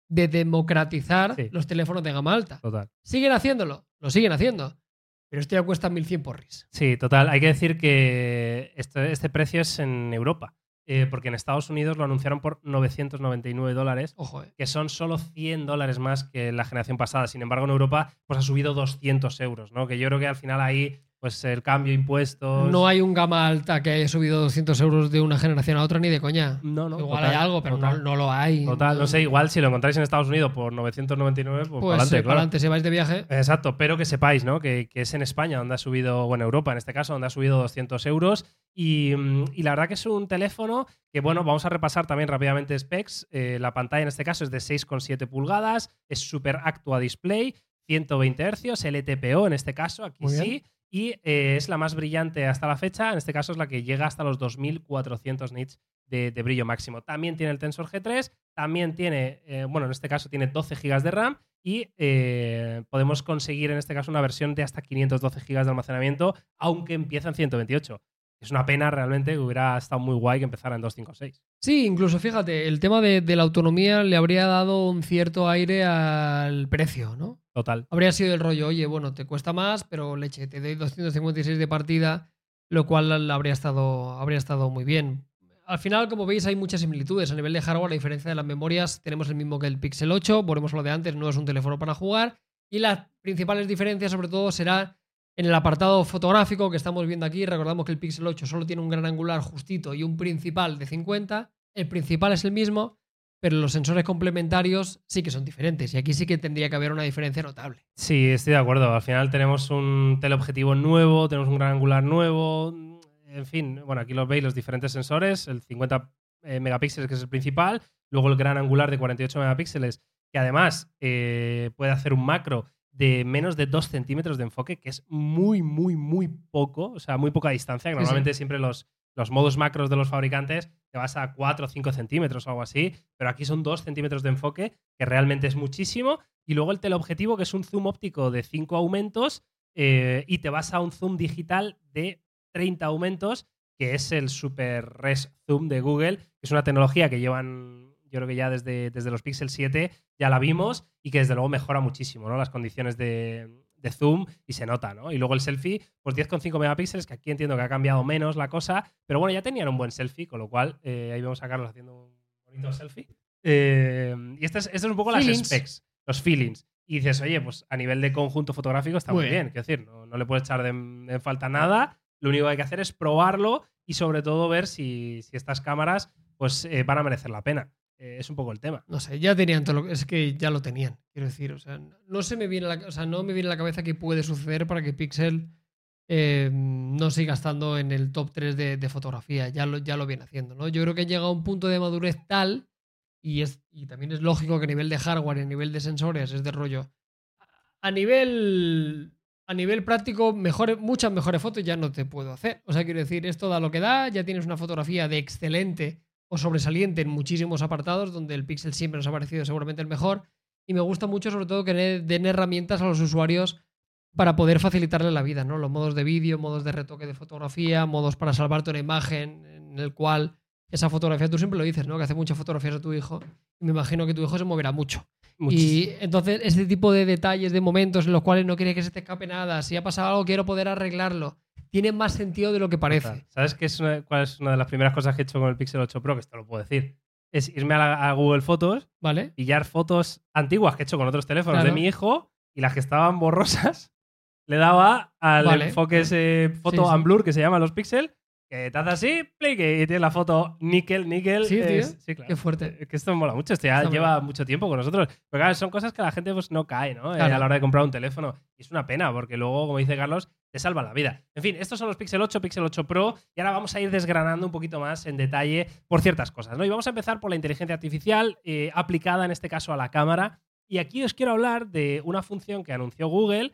de democratizar Sí. los teléfonos de gama alta. Total. Siguen haciéndolo, lo siguen haciendo. Pero esto ya cuesta 1100 porris. Sí, total. Hay que decir que este, este precio es en Europa, eh, porque en Estados Unidos lo anunciaron por 999 dólares, Ojo, eh. que son solo 100 dólares más que la generación pasada. Sin embargo, en Europa pues ha subido 200 euros, ¿no? Que yo creo que al final ahí, pues el cambio, impuestos... No hay un gama alta que haya subido 200 euros de una generación a otra ni de coña. No, no. Igual total, hay algo, pero no, no lo hay. Total, no sé, igual si lo encontráis en Estados Unidos por 999, pues, Pues para adelante, eh, claro. para si vais de viaje. Exacto, pero que sepáis, ¿no? Que, que es en España donde ha subido, bueno, Europa en este caso, donde ha subido 200 euros. Y, mm, y la verdad que es un teléfono que, bueno, vamos a repasar también rápidamente specs. Eh, la pantalla en este caso es de 6,7 pulgadas, es Super Actua Display, 120 Hz, LTPO en este caso, aquí Muy bien. Y eh, es la más brillante hasta la fecha, en este caso es la que llega hasta los 2400 nits de, de brillo máximo. También tiene el Tensor G3, también tiene, eh, bueno, en este caso tiene 12 GB de RAM y eh, podemos conseguir en este caso una versión de hasta 512 GB de almacenamiento, aunque empieza en 128. Es una pena realmente que hubiera estado muy guay que empezara en 256. Sí, incluso fíjate, el tema de, de la autonomía le habría dado un cierto aire al precio, ¿no? Total. Habría sido el rollo, oye, bueno, te cuesta más, pero leche, te doy 256 de partida, lo cual habría estado, habría estado muy bien. Al final, como veis, hay muchas similitudes. A nivel de hardware, a diferencia de las memorias, tenemos el mismo que el Pixel 8, volvemos a lo de antes, no es un teléfono para jugar. Y las principales diferencias, sobre todo, será en el apartado fotográfico que estamos viendo aquí. Recordamos que el Pixel 8 solo tiene un gran angular justito y un principal de 50. El principal es el mismo, pero los sensores complementarios sí que son diferentes. Y aquí sí que tendría que haber una diferencia notable. Sí, estoy de acuerdo. Al final tenemos un teleobjetivo nuevo, tenemos un gran angular nuevo. En fin, bueno, aquí los veis los diferentes sensores, el 50 eh, megapíxeles que es el principal, luego el gran angular de 48 megapíxeles, que además eh, puede hacer un macro de menos de 2 centímetros de enfoque, que es muy, muy, muy poco, o sea, muy poca distancia, que Sí, sí. normalmente siempre los, los modos macros de los fabricantes te vas a 4 o 5 centímetros o algo así, pero aquí son 2 centímetros de enfoque, que realmente es muchísimo, y luego el teleobjetivo, que es un zoom óptico de 5 aumentos, eh, y te vas a un zoom digital de 30 aumentos, que es el Super Res Zoom de Google, que es una tecnología que llevan, yo creo que ya desde, desde los Pixel 7 ya la vimos y que desde luego mejora muchísimo ¿no? las condiciones de, de zoom y se nota, ¿no? Y luego el selfie, pues 10,5 megapíxeles, que aquí entiendo que ha cambiado menos la cosa, pero bueno, ya tenían un buen selfie, con lo cual eh, ahí vemos a Carlos haciendo un bonito selfie. Eh, y este es, este es un poco Feelings. las specs, los feelings. Y dices, oye, pues a nivel de conjunto fotográfico está muy, Muy bien. bien. Quiero decir, no, no le puedes echar de, de falta nada. Lo único que hay que hacer es probarlo y sobre todo ver si, si estas cámaras pues, eh, van a merecer la pena. Eh, es un poco el tema. No sé, ya tenían todo lo que. Es que ya lo tenían, quiero decir. O sea, no se me viene a la, o sea, no me viene a la cabeza qué puede suceder para que Pixel eh, no siga estando en el top 3 de, fotografía. Ya lo, ya lo viene haciendo, ¿no? Yo creo que llega a un punto de madurez tal, y, es, y también es lógico que a nivel de hardware a nivel de sensores es de rollo. A nivel. A nivel práctico, mejores, muchas mejores fotos ya no te puedo hacer. O sea, quiero decir, esto da lo que da, ya tienes una fotografía de excelente o sobresaliente en muchísimos apartados, donde el Pixel siempre nos ha parecido seguramente el mejor. Y me gusta mucho, sobre todo, que den herramientas a los usuarios para poder facilitarle la vida, ¿no? Los modos de vídeo, modos de retoque de fotografía, modos para salvarte una imagen en el cual esa fotografía, tú siempre lo dices, ¿no? Que hace muchas fotografías a tu hijo. Y me imagino que tu hijo se moverá mucho. Muchísimo. Y entonces, este tipo de detalles, de momentos en los cuales no quiere que se te escape nada, si ha pasado algo, quiero poder arreglarlo, tiene más sentido de lo que parece. ¿Sabes qué es una- cuál es una de las primeras cosas que he hecho con el Pixel 8 Pro? Que esto lo puedo decir. Es irme a, la- a Google Fotos, ¿Vale? pillar fotos antiguas que he hecho con otros teléfonos Claro. de mi hijo y las que estaban borrosas le daba al Vale. enfoque ese foto Sí, sí. and blur que se llama los Pixel, que te hace así, plic, y tienes la foto níquel, níquel. Sí, tío. es- sí, claro. Qué fuerte. Es que esto mola mucho, esto ya Está lleva mucho tiempo con nosotros. Pero claro, son cosas que la gente pues, no cae, ¿no? Eh, a la hora de comprar un teléfono. Y es una pena, porque luego, como dice Carlos, te salva la vida. En fin, estos son los Pixel 8, Pixel 8 Pro, y ahora vamos a ir desgranando un poquito más en detalle por ciertas cosas, ¿no? Y vamos a empezar por la inteligencia artificial, eh, aplicada en este caso a la cámara. Y aquí os quiero hablar de una función que anunció Google.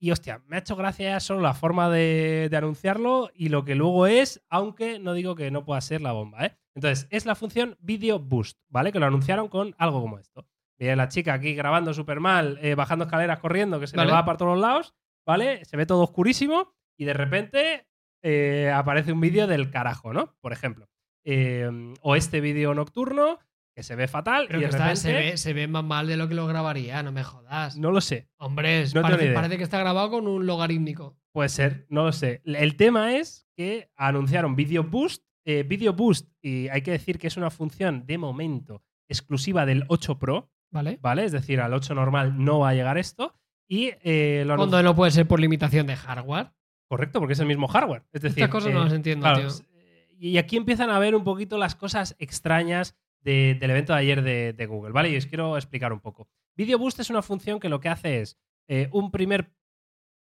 Y hostia, me ha hecho gracia solo la forma de, de anunciarlo y lo que luego es, aunque no digo que no pueda ser la bomba, ¿eh? Entonces, es la función Video Boost, ¿vale? Que lo anunciaron con algo como esto. A la chica aquí grabando súper mal, eh, bajando escaleras corriendo, que se Vale. le va para todos los lados, ¿vale? Se ve todo oscurísimo y de repente eh, aparece un vídeo del carajo, ¿no? Por ejemplo. Eh, o este vídeo nocturno, que se ve fatal Pero y que de está- repente... se, ve, se ve más mal de lo que lo grabaría, no me jodas. No lo sé. Hombre, no parece, que está grabado con un logarítmico. Puede ser, no lo sé. El tema es que anunciaron Video Boost. Eh, Video Boost, y hay que decir que es una función de momento exclusiva del 8 Pro, ¿Vale? ¿vale? Es decir, al 8 normal no va a llegar esto. Y eh, lo Cuando no puede ser por limitación de hardware. Correcto, porque es el mismo hardware. Es decir, Estas cosas no eh, las entiendo, claro, tío. Y aquí empiezan a ver un poquito las cosas extrañas de- del evento de ayer de, de Google, ¿vale? Y os quiero explicar un poco. Video Boost es una función que lo que hace es eh, un primer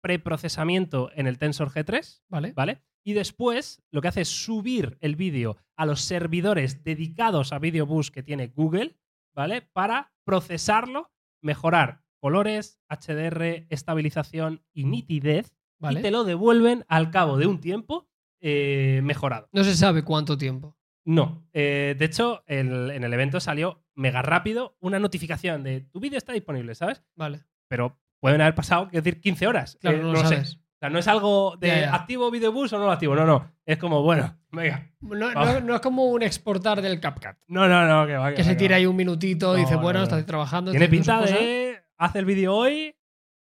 preprocesamiento en el Tensor G3, ¿Vale? ¿vale? Y después lo que hace es subir el vídeo a los servidores dedicados a Video Boost que tiene Google, ¿vale? Para procesarlo, mejorar colores, HDR, estabilización y nitidez ¿Vale? y te lo devuelven al cabo de un tiempo eh, mejorado. No se sabe cuánto tiempo. No, eh, de hecho, el- en el evento salió mega rápido una notificación de tu vídeo está disponible, ¿sabes? Vale. Pero pueden haber pasado, quiero decir, 15 horas. Claro, Eh, no lo sé. sabes. O sea, no es algo de Ya, ya. activo video bus o no lo activo. No, no. Es como, bueno, venga. No, no- no es como un exportar del CapCut. No, no, no, que va. Que se tira ahí un minutito y dice, no, bueno, no. estás trabajando. Tiene pinta de haz el vídeo hoy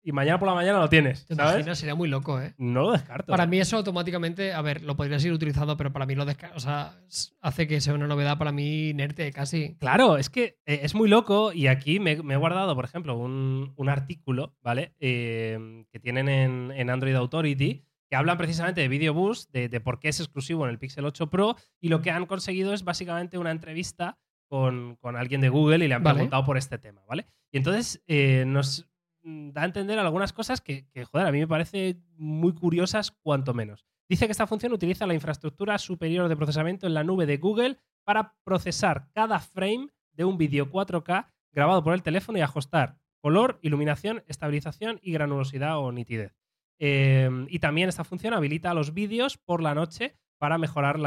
y mañana por la mañana lo tienes. ¿Te ¿Sabes? imaginas? Sería muy loco, ¿eh? No lo descarto. Para mí eso automáticamente, a ver, lo podrías ir utilizando, pero para mí lo desca- o sea, hace que sea una novedad para mí inerte casi. Claro, es que eh, es muy loco y aquí me, me he guardado, por ejemplo, un, un artículo, ¿vale? Eh, que tienen en, en Android Authority que hablan precisamente de Video Boost, de, de por qué es exclusivo en el Pixel 8 Pro y lo que han conseguido es básicamente una entrevista con, con alguien de Google y le han Vale. preguntado por este tema, ¿vale? Y entonces eh, nos da a entender algunas cosas que, joder, a mí me parece muy curiosas cuanto menos. Dice que esta función utiliza la infraestructura superior de procesamiento en la nube de Google para procesar cada frame de un vídeo 4K grabado por el teléfono y ajustar color, iluminación, estabilización y granulosidad o nitidez. Eh, y también esta función habilita los vídeos por la noche para mejorar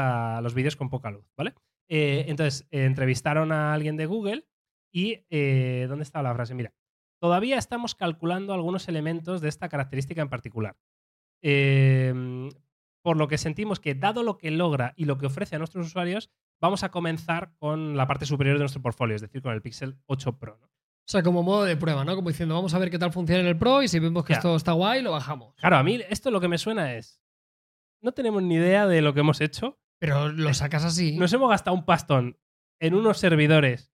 los vídeos con poca luz, ¿vale? Eh, entonces, eh, entrevistaron a alguien de Google y eh, ¿dónde está la frase? Mira, todavía estamos calculando algunos elementos de esta característica en particular. Eh, por lo que sentimos que, dado lo que logra y lo que ofrece a nuestros usuarios, vamos a comenzar con la parte superior de nuestro portfolio, es decir, con el Pixel 8 Pro. ¿no? O sea, como modo de prueba, ¿no? Como diciendo, vamos a ver qué tal funciona en el Pro y si vemos que esto está guay, lo bajamos. Claro, a mí esto lo que me suena es, no tenemos ni idea de lo que hemos hecho, Pero lo sacas así. nos hemos gastado un pastón en unos servidores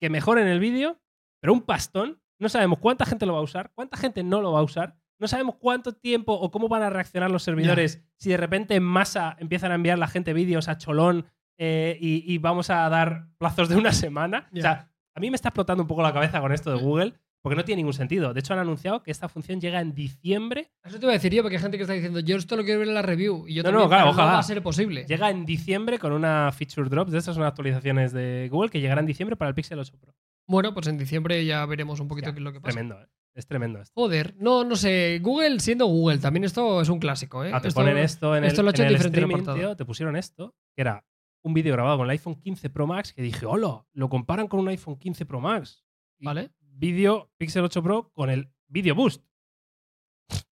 que mejoren el vídeo, pero un pastón, no sabemos cuánta gente lo va a usar, cuánta gente no lo va a usar, no sabemos cuánto tiempo o cómo van a reaccionar los servidores si de repente en masa empiezan a enviar la gente vídeos a cholón eh, y, y vamos a dar plazos de una semana. O sea, a mí me está explotando un poco la cabeza con esto de Google porque no tiene ningún sentido. De hecho, han anunciado que esta función llega en diciembre Eso te iba a decir yo, porque hay gente que está diciendo, yo esto lo quiero ver en la review. Y yo No, también, no, claro, ojalá. va a ser posible. Llega en diciembre con una feature drop. De estas son actualizaciones de Google que llegará en diciembre para el Pixel 8 Pro. Bueno, pues en diciembre ya veremos un poquito Ya, qué es lo que pasa. Tremendo, ¿eh? Es tremendo esto. Joder, no, no sé. Google siendo Google, también esto es un clásico, ¿eh? Ah, te Esto- ponen esto en esto el, lo he hecho en el streaming, tío, te pusieron esto, que era un vídeo grabado con el iPhone 15 Pro Max que dije, hola, lo comparan con un iPhone 15 Pro Max. Y ¿Vale? Vídeo Pixel 8 Pro con el Video Boost.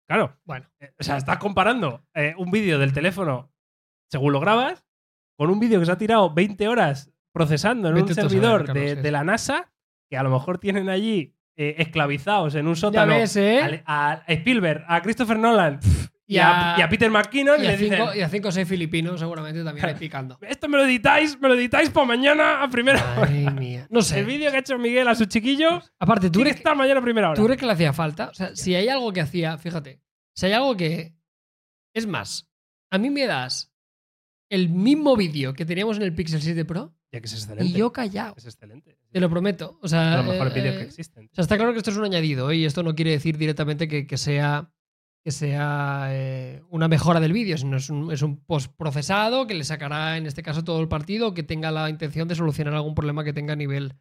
Claro, Bueno, eh, o sea, estás comparando eh, un vídeo del teléfono según lo grabas con un vídeo que se ha tirado 20 horas procesando en un servidor Carlos, de, sí. de la NASA que a lo mejor tienen allí eh, esclavizados en un sótano ves, ¿eh? a, a Spielberg, a Christopher Nolan y, Y a, a- y a Peter McKinnon y, Y a, le dicen, cinco, y a cinco o seis filipinos seguramente también picando. esto me lo editáis, me lo editáis para mañana a primera hora. Madre mía. No sé. El vídeo que ha hecho Miguel a su chiquillo Aparte, ¿tú tiene que crees, estar mañana a primera hora. ¿tú crees que le hacía falta? O sea, si hay algo que hacía, fíjate, si hay algo que... Es más, a mí me das el mismo vídeo que teníamos en el Pixel 7 Pro Ya que es y excelente. yo callado. Es excelente. Te lo prometo. O sea, de los mejores eh, vídeos que eh, existen. O sea, está claro que esto es un añadido ¿eh? y esto no quiere decir directamente que, que sea, que sea eh, una mejora del vídeo, sino es un, es un postprocesado que le sacará en este caso todo el partido que tenga la intención de solucionar algún problema que tenga a nivel,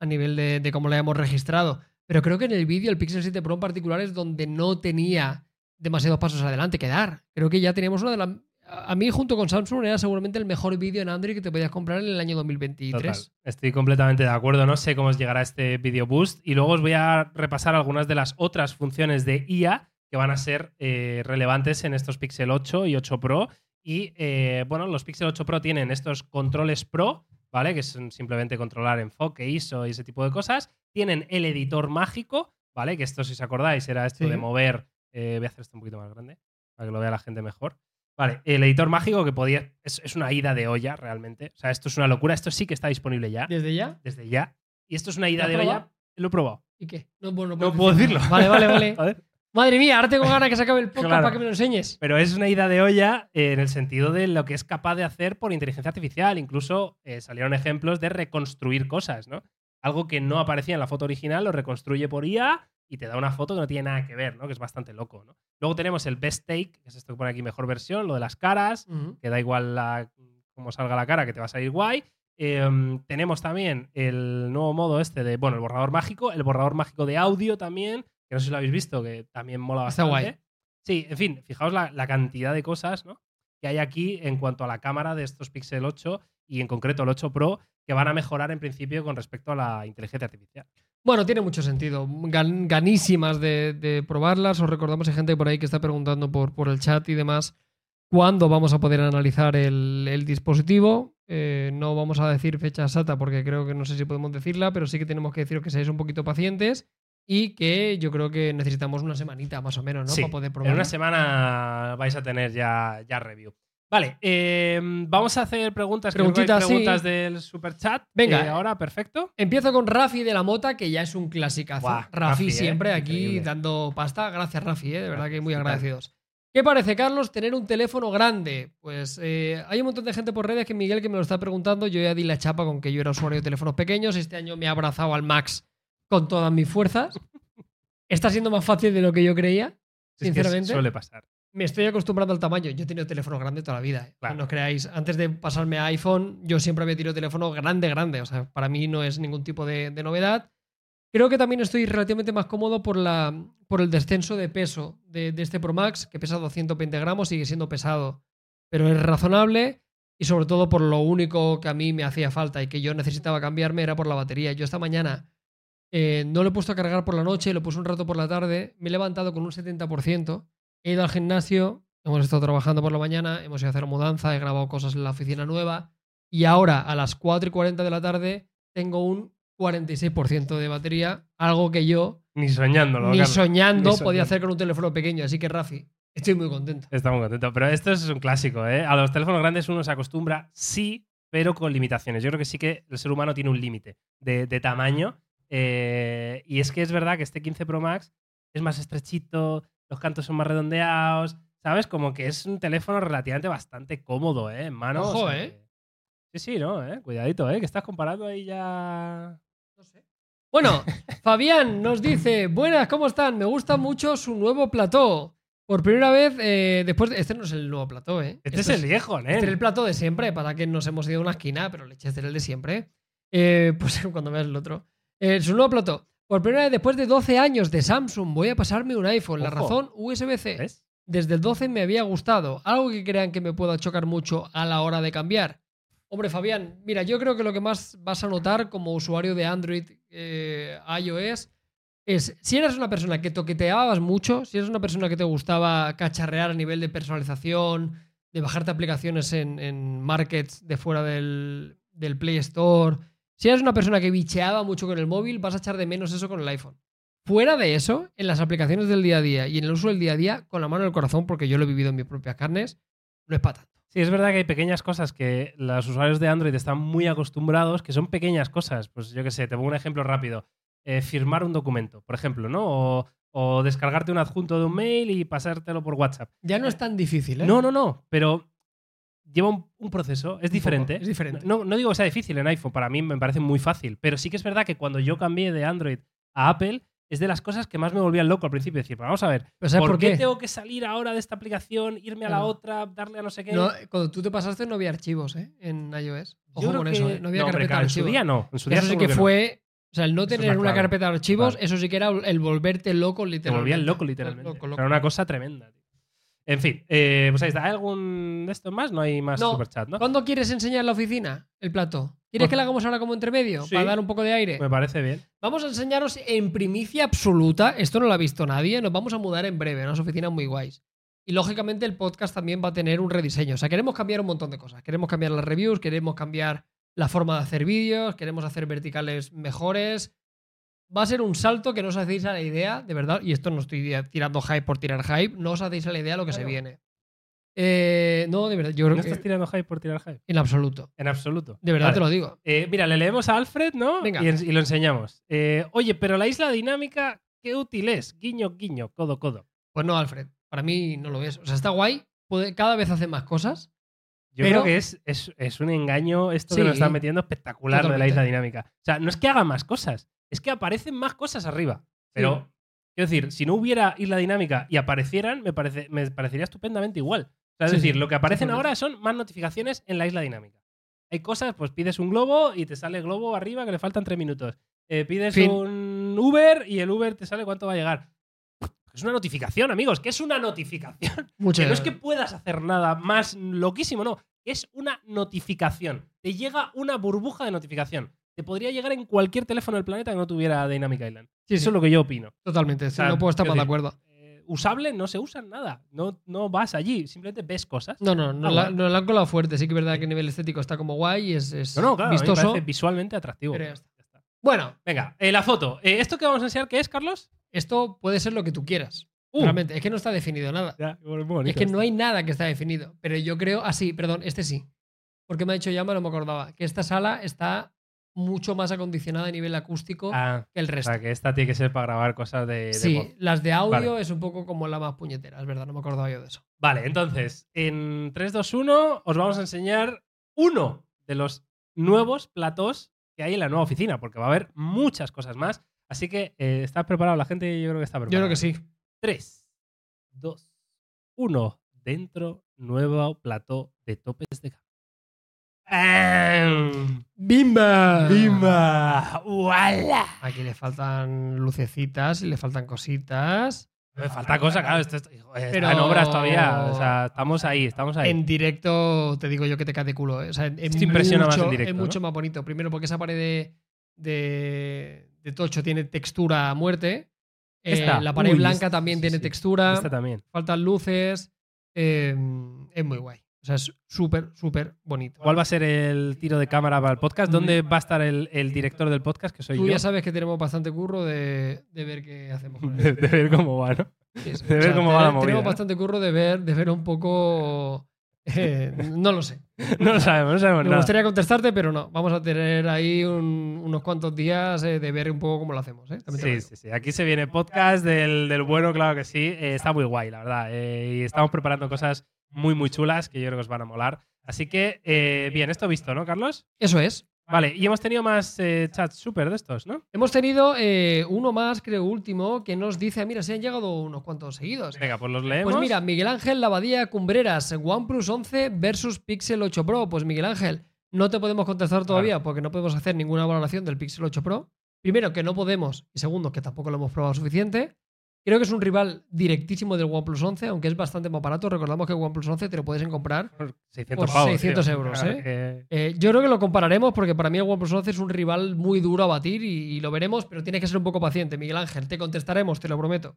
a nivel de, de cómo lo hayamos registrado. Pero creo que en el vídeo el Pixel 7 Pro en particular es donde no tenía demasiados pasos adelante que dar. Creo que ya teníamos una de las... a mí junto con Samsung era seguramente el mejor vídeo en Android que te podías comprar en el año 2023. Total. Estoy completamente de acuerdo. No sé cómo os llegará este Video Boost. Y luego os voy a repasar algunas de las otras funciones de IA que van a ser eh, relevantes en estos Pixel 8 y 8 Pro. Y eh, bueno, los Pixel 8 Pro tienen estos controles Pro, ¿vale? Que son simplemente controlar enfoque, ISO y ese tipo de cosas. Tienen el editor mágico, ¿vale? Que esto, si os acordáis, era esto Sí. de mover. eh, voy a hacer esto un poquito más grande para que lo vea la gente mejor. Vale, el editor mágico que podía. Es, es una ida de olla, realmente. O sea, esto es una locura. Esto sí que está disponible ya, ¿Desde ya? desde ya. Y esto es una ida de olla. Lo he probado. ¿Y qué? No, bueno, No puedo decirlo. Vale, vale, vale. Madre mía, ahora tengo ganas que se acabe el podcast Claro. para que me lo enseñes. Pero es una ida de olla eh, en el sentido de lo que es capaz de hacer por inteligencia artificial. Incluso eh, salieron ejemplos de reconstruir cosas, ¿no? Algo que no aparecía en la foto original lo reconstruye por IA y te da una foto que no tiene nada que ver, ¿no? Que es bastante loco, ¿no? Luego tenemos el Best Take, que es esto que pone aquí mejor versión, lo de las caras, que da igual la, cómo salga la cara, que te va a salir guay. Eh, tenemos también el nuevo modo este de, bueno, el borrador mágico, el borrador mágico de audio también, que no sé si lo habéis visto, que también mola Está bastante. guay. Sí, en fin, fijaos la, la cantidad de cosas ¿no? que hay aquí en cuanto a la cámara de estos Pixel 8 y en concreto el 8 Pro, que van a mejorar en principio con respecto a la inteligencia artificial. Bueno, tiene mucho sentido. Gan- ganísimas de, de probarlas. Os recordamos, hay gente por ahí que está preguntando por, por el chat y demás cuándo vamos a poder analizar el, el dispositivo. Eh, no vamos a decir fecha exacta porque creo que no sé si podemos decirla, pero sí que tenemos que deciros que seáis un poquito pacientes y que yo creo que necesitamos una semanita más o menos, ¿no? Sí, Para poder En probarlo. una semana vais a tener ya, ya review. Vale, eh, vamos a hacer preguntas. Preguntitas, sí. preguntas del super chat. Venga. ahora, perfecto. Empiezo con Rafi de la Mota, que ya es un clasicazo. Buah, Rafi, Rafi, ¿eh? siempre aquí Increíble. dando pasta. Gracias, Rafi, ¿eh? de verdad que muy agradecidos. ¿Qué parece, Carlos, tener un teléfono grande? Pues eh, hay un montón de gente por redes que Miguel que me lo está preguntando. Yo ya di la chapa con que yo era usuario de teléfonos pequeños. Este año me he abrazado al Max con todas mis fuerzas. Está siendo más fácil de lo que yo creía. Es que Sinceramente. suele pasar. Me estoy acostumbrando al tamaño. Yo he tenido teléfono grande toda la vida. ¿eh? Claro. No os creáis. Antes de pasarme a iPhone, yo siempre había tenido teléfono grande, grande. O sea, para mí no es ningún tipo de, de novedad. Creo que también estoy relativamente más cómodo por, la, por el descenso de peso de, de este Pro Max, que pesa 220 gramos, sigue siendo pesado, pero es razonable. Y sobre todo por lo único que a mí me hacía falta y que yo necesitaba cambiarme era por la batería. Yo esta mañana eh, no lo he puesto a cargar por la noche, lo puse un rato por la tarde, me he levantado con un 70%, he ido al gimnasio, hemos estado trabajando por la mañana, hemos ido a hacer mudanza, he grabado cosas en la oficina nueva y ahora a las 4 y 40 de la tarde tengo un 46% de batería, algo que yo Ni soñándolo. ni Carlos. soñando Ni podía hacer con un teléfono pequeño. Así que Rafi, estoy muy contento. Está muy contento. Pero esto es un clásico, ¿eh? A los teléfonos grandes uno se acostumbra, sí, pero con limitaciones. Yo creo que sí que el ser humano tiene un límite de, de tamaño. eh, y es que es verdad que este 15 Pro Max es más estrechito, los cantos son más redondeados, ¿sabes? Como que es un teléfono relativamente bastante cómodo, ¿eh? En mano. Ojo, o sea ¿eh? que- Sí, sí, ¿no? ¿eh? Cuidadito, ¿eh? Que estás comparando ahí ya... No sé. Bueno, Fabián nos dice, buenas, ¿cómo están? Me gusta mucho su nuevo plató. Por primera vez, eh, después de... Este no es el nuevo plató, ¿eh? Este Esto es el viejo, ¿eh? Este es el plató de siempre, para que nos hemos ido a una esquina, pero leche, este es el de siempre. Eh, pues cuando veas el otro. Eh, su nuevo plató. Por primera vez después de 12 años de Samsung, voy a pasarme un iPhone. La razón, USB-C. ¿Ves? Desde el 12 me había gustado. Algo que crean que me pueda chocar mucho a la hora de cambiar. Hombre, Fabián, mira, yo creo que lo que más vas a notar como usuario de Android, eh, iOS, es si eres una persona que toqueteabas mucho, si eres una persona que te gustaba cacharrear a nivel de personalización, de bajarte aplicaciones en, en markets de fuera del, del Play Store, si eres una persona que bicheaba mucho con el móvil, vas a echar de menos eso con el iPhone. Fuera de eso, en las aplicaciones del día a día y en el uso del día a día, con la mano en el corazón, porque yo lo he vivido en mis propias carnes, no es para tanto. Sí, es verdad que hay pequeñas cosas que los usuarios de Android están muy acostumbrados, que son pequeñas cosas. Pues yo qué sé, te pongo un ejemplo rápido. Eh, firmar un documento, por ejemplo, ¿no? O, o descargarte un adjunto de un mail y pasártelo por WhatsApp. Ya no es tan difícil, ¿eh? No, no, no, pero lleva un, un proceso, es diferente. es diferente. No, no digo que sea difícil en iPhone, para mí me parece muy fácil, pero sí que es verdad que cuando yo cambié de Android a Apple, es de las cosas que más me volvían loco al principio. Decir, "Pero vamos a ver, Pero ¿sabes ¿por, por qué? qué? tengo que salir ahora de esta aplicación, irme a la otra, darle a no sé qué? No, cuando tú te pasaste no había archivos ¿eh? en iOS. Ojo con que- eso, ¿eh? no había hombre, carpeta claro, de en su archivos. día no. En su día Eso sí que no. fue. O sea, el no tener una clave. carpeta de archivos, eso sí que era el volverte loco, Te literalmente. volvían loco, literalmente. Loco, loco. Era una cosa tremenda. En fin, eh, pues ahí está. ¿Hay algún de estos más? No hay más No. superchat, ¿no? ¿Cuándo quieres enseñar la oficina? El plato. ¿Quieres que la hagamos ahora como entremedio? Sí. Para dar un poco de aire. Me parece bien. Vamos a enseñaros en primicia absoluta. Esto no lo ha visto nadie. Nos vamos a mudar en breve. Unas oficinas muy guays. Y lógicamente el podcast también va a tener un rediseño. O sea, queremos cambiar un montón de cosas. Queremos cambiar las reviews, queremos cambiar la forma de hacer vídeos, queremos hacer verticales mejores. Va a ser un salto que no os hacéis a la idea, de verdad, y esto no estoy tirando hype por tirar hype, no os hacéis a la idea de lo que se viene. Eh, no, de verdad, yo ¿No estás tirando hype por tirar hype? en absoluto. En absoluto. De verdad Vale. te lo digo. Eh, mira, le leemos a Alfred, ¿no? Venga. Y, en- y lo enseñamos. Eh, Oye, pero la isla dinámica, qué útil es. Guiño, guiño, codo, codo. Pues no, Alfred, para mí no lo es. O sea, está guay, puede, cada vez hace más cosas. Yo Pero- creo que es, es, es un engaño esto Sí. que nos están metiendo espectacular de la isla dinámica. O sea, no es que haga más cosas, es que aparecen más cosas arriba. Pero, quiero decir, si no hubiera isla dinámica y aparecieran, me, parece, me parecería estupendamente igual. O sea, es Sí, decir, lo que aparecen ahora son más notificaciones en la isla dinámica. Hay cosas, pues pides un globo y te sale el globo arriba que le faltan tres minutos. Eh, pides Fin. un Uber y el Uber te sale cuánto va a llegar. Es una notificación, amigos, que es una notificación. Mucho. Que no es que puedas hacer nada más loquísimo, no. Es una notificación. Te llega una burbuja de notificación. Te podría llegar en cualquier teléfono del planeta que no tuviera Dynamic Island. Sí, Eso sí, es lo que yo opino. totalmente. sí, sea, no puedo estar más de acuerdo. Eh, usable no se usa en nada. No, no vas allí, simplemente ves cosas. No, no, nos, Ah, la, la han colado fuerte. Sí que es verdad que a nivel estético está como guay y es, es No, no, claro, me vistoso. visualmente atractivo. Pero. Bueno, Venga, eh, la foto. Eh, ¿Esto que vamos a enseñar qué es, Carlos? Esto puede ser lo que tú quieras. Uh. Realmente, es que no está definido nada. Ya, es que no hay nada que está definido. Pero yo creo. Ah, sí, perdón, este sí. Porque me ha dicho Llama, no me acordaba. Que esta sala está mucho más acondicionada a nivel acústico Ah, que el o resto. sea, que esta tiene que ser para grabar cosas de, sí, las de audio Vale. es un poco como la más puñetera, es verdad, no me acordaba yo de eso. Vale, entonces, en 3, 2, 1 os vamos a enseñar uno de los nuevos platós que hay en la nueva oficina, porque va a haber muchas cosas más. Así que, eh, ¿estás preparado? La gente yo creo que está Yo preparada. creo que sí. 3, 2, 1. Dentro, nuevo plató de topes de gama. ¡Am! ¡Bimba! ¡Bimba! ¡Uala! Aquí le faltan lucecitas y le faltan cositas. Me falta cosa, claro. Esto, esto- joder, está Pero- en obras todavía. O sea, estamos ahí, estamos ahí. En directo te digo yo que te cae de culo. ¿eh? O sea, es impresiona más en directo, Es ¿no? mucho más bonito. Primero porque esa pared de, de, de tocho tiene textura a muerte. Eh, Esta. la pared Uy, blanca esta- también sí, tiene sí. textura. Esta también. Faltan luces. eh, es muy guay. O sea, es súper, súper bonito. ¿Cuál va a ser el tiro de cámara para el podcast? ¿Dónde va a estar el, el director del podcast, que soy Tú yo? ya sabes que tenemos bastante curro de, de ver qué hacemos. con De, ver cómo va, ¿no? Sí, de ver cómo va la movida, Tenemos ¿no? bastante curro de ver, de ver un poco. Eh, no lo sé. No lo sabemos, no sabemos Me nada. gustaría contestarte, pero no. Vamos a tener ahí un- unos cuantos días eh, de ver un poco cómo lo hacemos. ¿eh? Lo Sí, sí, sí. Aquí se viene podcast del, del bueno, claro que sí. Está muy guay, la verdad. Y estamos preparando cosas muy, muy chulas que yo creo que os van a molar. Así que, bien, esto visto, ¿no, Carlos? Eso es. Vale, y hemos tenido más eh, chats súper de estos, ¿no? Hemos tenido eh, uno más, creo, último, que nos dice: "Ah, Mira, se han llegado unos cuantos seguidos. Venga, pues los leemos. Pues mira, Miguel Ángel Lavadía Cumbreras, OnePlus 11 versus Pixel 8 Pro. Pues Miguel Ángel, no te podemos contestar todavía porque no podemos hacer ninguna valoración del Pixel 8 Pro. Primero, que no podemos, y segundo, que tampoco lo hemos probado suficiente. Creo que es un rival directísimo del OnePlus 11, aunque es bastante más barato. Recordamos que el OnePlus 11 te lo puedes comprar. Por 600 por pavos, 600 tío. euros, Claro ¿eh? que- Eh, yo creo que lo compararemos porque para mí el OnePlus 11 es un rival muy duro a batir y, y lo veremos, pero tienes que ser un poco paciente, Miguel Ángel. Te contestaremos, te lo prometo.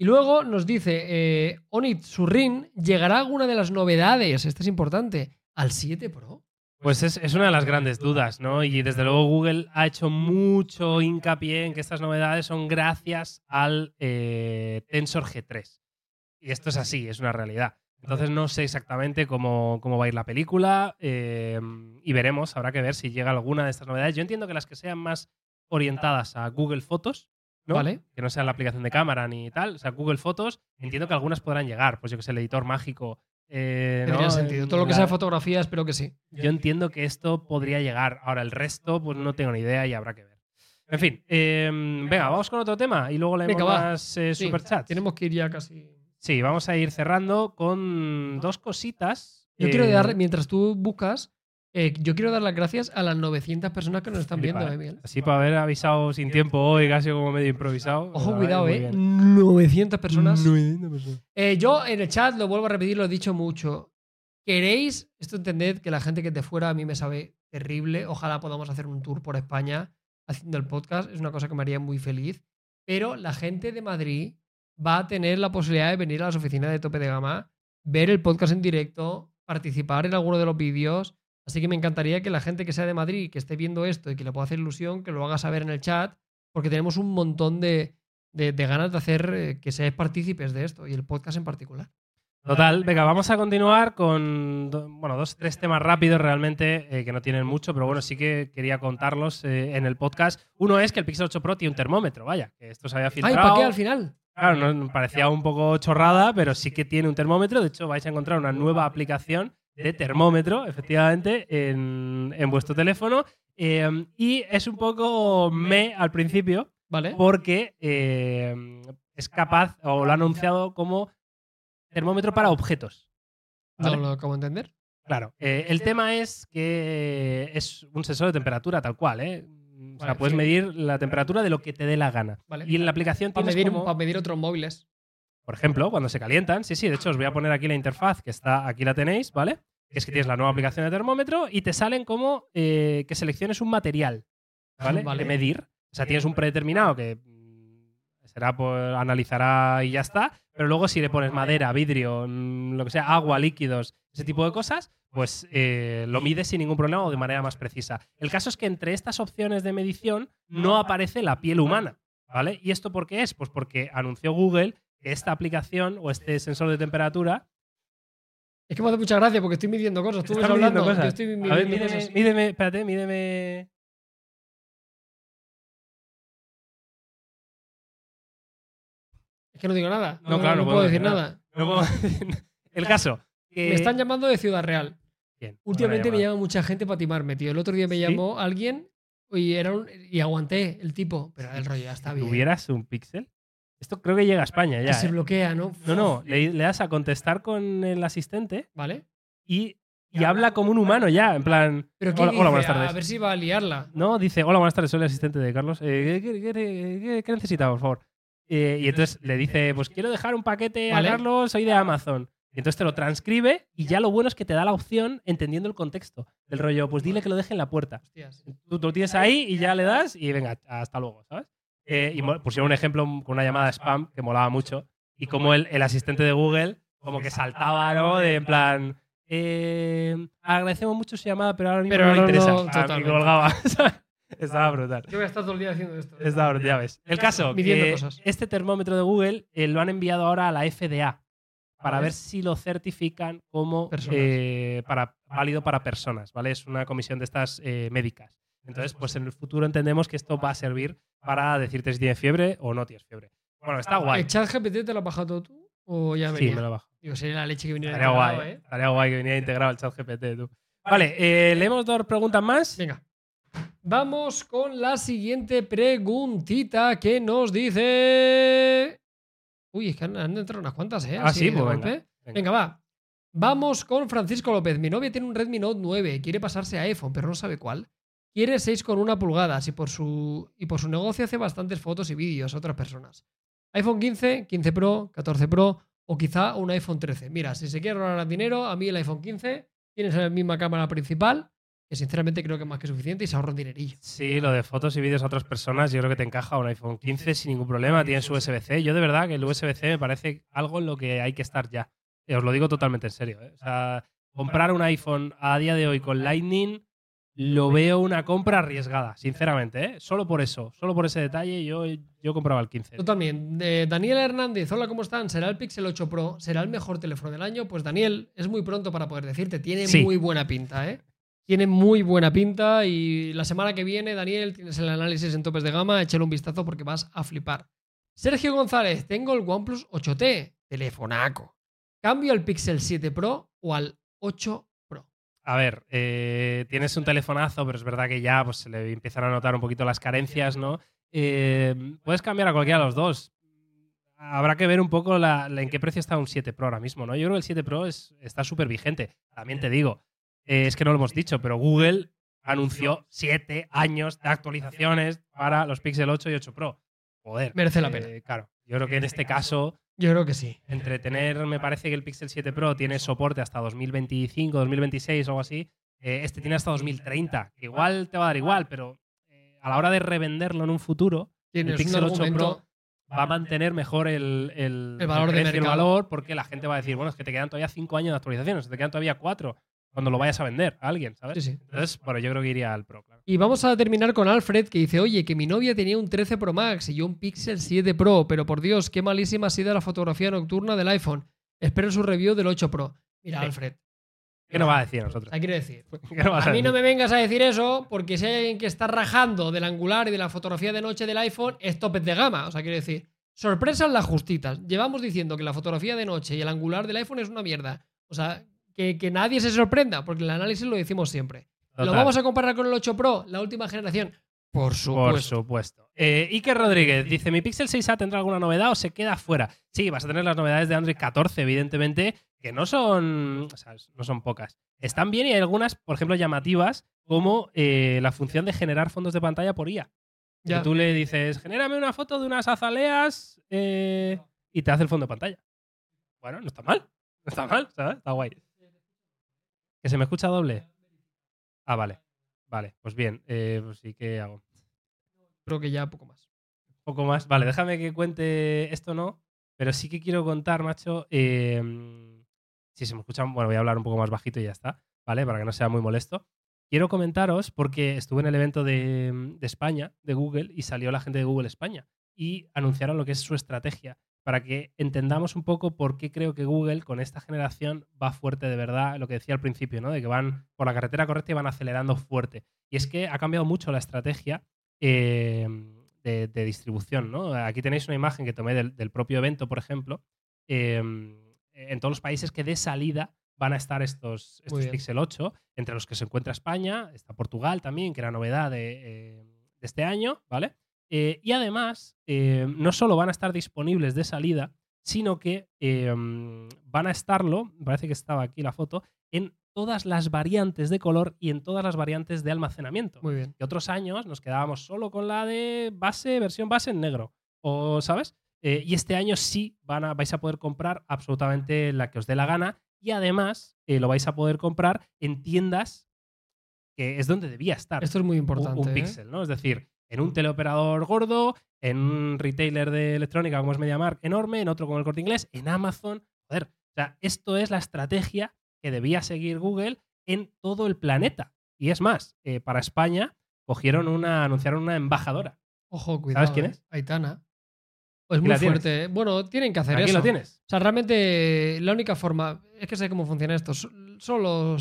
Y luego nos dice, eh, Onit Surrin, ¿llegará alguna de las novedades? Esto es importante. ¿Al 7 Pro? Pues es, es una de las grandes dudas, ¿no? Y desde luego Google ha hecho mucho hincapié en que estas novedades son gracias al eh, Tensor G3. Y esto es así, es una realidad. Entonces no sé exactamente cómo, cómo va a ir la película eh, y veremos, habrá que ver si llega alguna de estas novedades. Yo entiendo que las que sean más orientadas a Google Fotos, ¿no? ¿Vale? que no sean la aplicación de cámara ni tal, o sea, Google Fotos, entiendo que algunas podrán llegar, pues yo que sé, el editor mágico. Eh, Tendría ¿no? sentido. Todo lo que La- sea fotografía, espero que sí. yo entiendo que esto podría llegar. Ahora, el resto, pues no tengo ni idea y habrá que ver. En fin, eh, venga, vamos con otro tema y luego leemos Venga, más eh, Sí, superchats. Tenemos que ir ya casi. Sí, vamos a ir cerrando con dos cositas. Yo quiero dar, mientras tú buscas, Eh, yo quiero dar las gracias a las 900 personas que nos están viendo, ¿eh? Miguel. Así para haber avisado sin tiempo hoy, casi como medio improvisado. Ojo, cuidado, eh. que muy bien. 900 personas. 900 personas. Eh, yo en el chat, lo vuelvo a repetir, lo he dicho mucho. ¿Queréis? Esto entended que la gente que de fuera a mí me sabe terrible. Ojalá podamos hacer un tour por España haciendo el podcast. Es una cosa que me haría muy feliz. Pero la gente de Madrid va a tener la posibilidad de venir a las oficinas de tope de gama, ver el podcast en directo, participar en alguno de los vídeos. Así que me encantaría que la gente que sea de Madrid, que esté viendo esto y que le pueda hacer ilusión, que lo haga saber en el chat, porque tenemos un montón de, de- de ganas de hacer eh, que seáis partícipes de esto y el podcast en particular. Total, venga, vamos a continuar con bueno, dos, tres temas rápidos realmente eh, que no tienen mucho, pero bueno, sí que quería contarlos eh, en el podcast. Uno es que el Pixel 8 Pro tiene un termómetro, vaya, que esto se había ¡Ay, filtrado. para qué al final! Claro, no, parecía un poco chorrada, pero sí que tiene un termómetro. De hecho, vais a encontrar una nueva aplicación de termómetro, efectivamente, en, en vuestro teléfono. Eh, y es un poco me al principio, ¿Vale? porque eh, es capaz, o lo ha anunciado como termómetro para objetos. No ¿vale? lo acabo de entender. Claro. Eh, el tema es que es un sensor de temperatura tal cual, ¿eh? O sea, Vale, puedes sí. medir la temperatura de lo que te dé la gana. Vale. Y en la aplicación Para tienes medir, como- para medir otros móviles. por ejemplo, cuando se calientan. Sí, sí, de hecho os voy a poner aquí la interfaz que está, aquí la tenéis, ¿vale? Que es que tienes la nueva aplicación de termómetro y te salen como eh, que selecciones un material, ¿vale? Vale. De medir. O sea, tienes un predeterminado que mm, será por analizará y ya está, pero luego si le pones madera, vidrio, mm, lo que sea, agua, líquidos, ese tipo de cosas, pues eh, lo mides sin ningún problema o de manera más precisa. El caso es que entre estas opciones de medición no aparece la piel humana, ¿vale? ¿Y esto por qué es? Pues porque anunció Google que esta aplicación o este sensor de temperatura Es que me hace mucha gracia porque estoy midiendo cosas. Tú ves está midiendo hablando. cosas. Yo estoy A ver, mídeme, cosas. mídeme, espérate, mídeme. Es que no digo nada. No, claro, no puedo puedo decir nada. No puedo- El caso. que- Me están llamando de Ciudad Real. Bien, Últimamente me llama mucha gente para timarme, tío. El otro día me ¿Sí? llamó alguien y, era un- y aguanté el tipo. Pero el rollo ya está bien. ¿Tuvieras un pixel? Esto creo que llega a España Que ya. se ¿eh? bloquea, ¿no? No, no, le, le das a contestar con el asistente ¿Vale? y, y habla como un humano ya, en plan. Pero ¿qué hola, hola, buenas A tardes. ver si va a liarla. No, dice, hola, buenas tardes, soy el asistente de Carlos. Eh, ¿qué, qué- qué- qué- qué necesita, por favor? Eh, y entonces le dice, pues quiero dejar un paquete Vale. a Carlos, soy de Amazon. Y entonces te lo transcribe y ya lo bueno es que te da la opción entendiendo el contexto del rollo. Pues dile que lo deje en la puerta. Tú, tú lo tienes ahí y ya le das y venga, hasta luego, ¿sabes? Eh, y pusieron un ejemplo con una llamada spam que molaba mucho y como el, el asistente de Google como que saltaba, ¿no? De en plan, eh, agradecemos mucho su llamada, pero ahora mismo Pero no le no, interesa. no, Ah, y colgaba. Estaba brutal. Yo voy a estar todo el día haciendo esto. Estaba brutal, ya ves. El caso, que cosas. este termómetro de Google eh, lo han enviado ahora a la FDA para ver si lo certifican como eh, para, válido para personas, ¿vale? Es una comisión de estas eh, médicas. Entonces, pues en el futuro entendemos que esto va a servir para decirte si tienes fiebre o no tienes fiebre. Bueno, está guay. ¿El chat GPT te lo has bajado tú? ¿O ya Sí, venía? me lo bajo. Digo, sería la leche que viniera Estaría integrado, guay, ¿eh? estaría guay que viniera integrado el chat GPT, tú. Vale, eh, leemos dos preguntas más. Venga. Vamos con la siguiente preguntita que nos dice. Uy, es que han, han entrado unas cuantas, ¿eh? Ah, sí, pues venga, venga. Venga, va. Vamos con Francisco López. Mi novia tiene un Redmi Note 9. Quiere pasarse a iPhone, pero no sabe cuál. Quiere 6 con una pulgada y por, su, y por su negocio hace bastantes fotos y vídeos a otras personas. iPhone 15, 15 Pro, 14 Pro o quizá un iPhone 13. Mira, si se quiere ahorrar dinero, a mí el iPhone 15 tiene la misma cámara principal, que sinceramente creo que es más que suficiente y se ahorra un dinerillo. Sí, lo de fotos y vídeos a otras personas, yo creo que te encaja un iPhone 15 sin ningún problema. Tienes USB-C. Yo de verdad que el USB-C me parece algo en lo que hay que estar ya. Eh, os lo digo totalmente en serio. ¿eh? O sea, comprar un iPhone a día de hoy con Lightning lo veo una compra arriesgada, sinceramente. ¿eh? Solo por eso, solo por ese detalle, yo, yo compraba el 15. Tú también. Eh, Daniel Hernández, hola, ¿cómo están? ¿Será el Pixel 8 Pro? ¿Será el mejor teléfono del año? Pues Daniel, es muy pronto para poder decirte. Tiene Sí. muy buena pinta, ¿eh? Tiene muy buena pinta y la semana que viene, Daniel, tienes el análisis en topes de gama, échale un vistazo porque vas a flipar. Sergio González, tengo el OnePlus 8T, telefonaco. ¿Cambio al Pixel 7 Pro o al 8 Pro? A ver, eh, tienes un telefonazo, pero es verdad que ya pues, se le empiezan a notar un poquito las carencias, ¿no? Eh, puedes cambiar a cualquiera de los dos. Habrá que ver un poco la- la- en qué precio está un 7 Pro ahora mismo, ¿no? Yo creo que el 7 Pro es- está súper vigente. También te digo, eh, es que no lo hemos dicho, pero Google anunció siete años de actualizaciones para los Pixel 8 y 8 Pro. Joder. Merece la pena. eh, claro, yo creo que en este caso, Yo creo que sí. entre tener, me parece que el Pixel 7 Pro tiene soporte hasta 2025, 2026 o algo así, eh, este tiene hasta 2030. que Igual te va a dar igual, pero eh, a la hora de revenderlo en un futuro, un Pixel 8 argumento- va a mantener mejor el, el, El valor precio el mercado. valor porque la gente va a decir, bueno, es que te quedan todavía cinco años de actualizaciones, te quedan todavía cuatro cuando lo vayas a vender a alguien, ¿sabes? Sí, sí. Entonces, bueno, yo creo que iría al Pro, claro. Y vamos a terminar con Alfred, que dice, oye, que mi novia tenía un 13 Pro Max y yo un Pixel 7 Pro, pero por Dios, qué malísima ha sido la fotografía nocturna del iPhone. Espero su review del 8 Pro. Mira, Sí. Alfred. ¿Qué nos va a decir a nosotros? ¿Qué quiere decir? ¿Qué vas A mí no me vengas a decir eso, porque si hay alguien que está rajando del angular y de la fotografía de noche del iPhone, es topes de gama. O sea, quiero decir, sorpresas las justitas. Llevamos diciendo que la fotografía de noche y el angular del iPhone es una mierda. O sea, que, que nadie se sorprenda, porque el análisis lo decimos siempre. ¿Lo vamos a comparar con el 8 Pro, la última generación? Por Por supuesto. supuesto. Eh, Iker Rodríguez dice: ¿Mi Pixel 6A tendrá alguna novedad o se queda fuera? Sí, vas a tener las novedades de Android 14, evidentemente, que no son, o sea, no son pocas. Están bien y hay algunas, por ejemplo, llamativas, como eh, la función de generar fondos de pantalla por IA. Que Ya. tú le dices, genérame una foto de unas azaleas eh, y te hace el fondo de pantalla. Bueno, no está mal. No está mal, ¿sabes? Está guay. ¿Que se me escucha doble? Ah, vale. Vale, pues bien. Eh, pues sí, ¿qué hago? Creo que ya poco más. Poco más. Vale, déjame que cuente esto, no. Pero sí que quiero contar, macho. eh, si se me escuchan, bueno, voy a hablar un poco más bajito y ya está, ¿vale? Para que no sea muy molesto. Quiero comentaros, porque estuve en el evento de, de España, de Google, y salió la gente de Google España. Y anunciaron lo que es su estrategia. Para que entendamos un poco por qué creo que Google con esta generación va fuerte de verdad, lo que decía al principio, ¿no? De que van por la carretera correcta y van acelerando fuerte. Y es que ha cambiado mucho la estrategia eh, de, de distribución. ¿no? Aquí tenéis una imagen que tomé del, del propio evento, por ejemplo. eh, en todos los países que de salida van a estar estos, estos. Pixel 8, entre los que se encuentra España, está Portugal también, que era novedad de, eh, de este año, ¿vale? Eh, y además, eh, no solo van a estar disponibles de salida, sino que eh, van a estarlo, parece que estaba aquí la foto, en todas las variantes de color y en todas las variantes de almacenamiento Muy bien. que otros años nos quedábamos solo con la de base, versión base en negro. O, ¿sabes? Y este año sí van a, vais a poder comprar absolutamente la que os dé la gana. Y además lo vais a poder comprar en tiendas que es donde debía estar Esto es muy un- importante. un, ¿eh? Pixel, ¿no? Es decir, en un teleoperador gordo, en un retailer de electrónica como es MediaMarkt enorme, en otro como el Corte Inglés, en Amazon. Joder, o sea, esto es la estrategia que debía seguir Google en todo el planeta. Y es más, eh, para España cogieron una, anunciaron una embajadora. Ojo, cuidado. quién ¿eh? es? Aitana. Pues Aquí muy tienes. fuerte. ¿eh? Bueno, tienen que hacer Aquí eso. lo tienes. O sea, realmente la única forma. Es que sé cómo funciona esto. so- Solo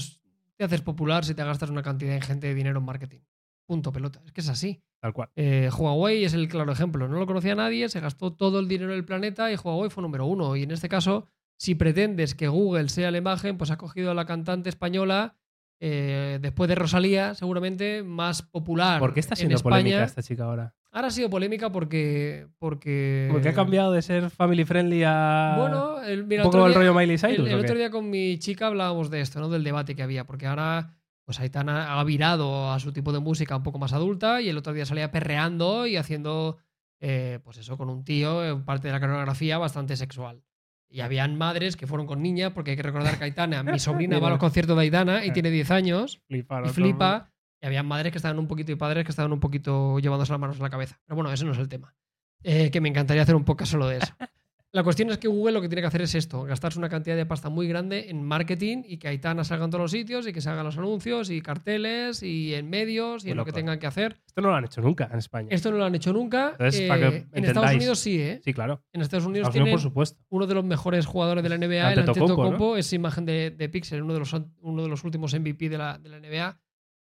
te haces popular si te gastas una cantidad ingente de dinero en marketing. Punto pelota. Es que es así. Tal cual. Eh, Huawei es el claro ejemplo. No lo conocía nadie, se gastó todo el dinero del planeta y Huawei fue número uno. Y en este caso, si pretendes que Google sea la imagen, pues ha cogido a la cantante española, eh, después de Rosalía, seguramente más popular. ¿Por qué está en siendo España. polémica esta chica ahora? Ahora ha sido polémica porque. Porque, Porque ha cambiado de ser family friendly a Bueno, el, mira, un poco el día- rollo Miley Cyrus. el, el ¿o otro día con mi chica hablábamos de esto, ¿no? Del debate que había, porque ahora pues Aitana ha virado a su tipo de música un poco más adulta y el otro día salía perreando y haciendo, eh, pues eso, con un tío, en parte de la coreografía bastante sexual. Y habían madres que fueron con niñas, porque hay que recordar que Aitana, mi sobrina va a los conciertos de Aitana y Eh. tiene 10 años y flipa. Y habían madres que estaban un poquito y padres que estaban un poquito llevándose las manos a la cabeza. Pero bueno, ese no es el tema. Eh, que me encantaría hacer un podcast solo de eso. La cuestión es que Google lo que tiene que hacer es esto, gastarse una cantidad de pasta muy grande en marketing y que Aitana salga en todos los sitios y que se hagan los anuncios y carteles y en medios y Muy en lo que tengan que hacer. Esto no lo han hecho nunca en España. Esto no lo han hecho nunca. Entonces, Eh, para que en Estados. Unidos sí, ¿eh? Sí, claro. En Estados Unidos Estados Unidos, tienen por supuesto. uno de los mejores jugadores de la NBA, el Antetokounmpo, Antetokounmpo, es imagen de, de Pixel, uno de, los, uno de los últimos MVP de la, de la NBA.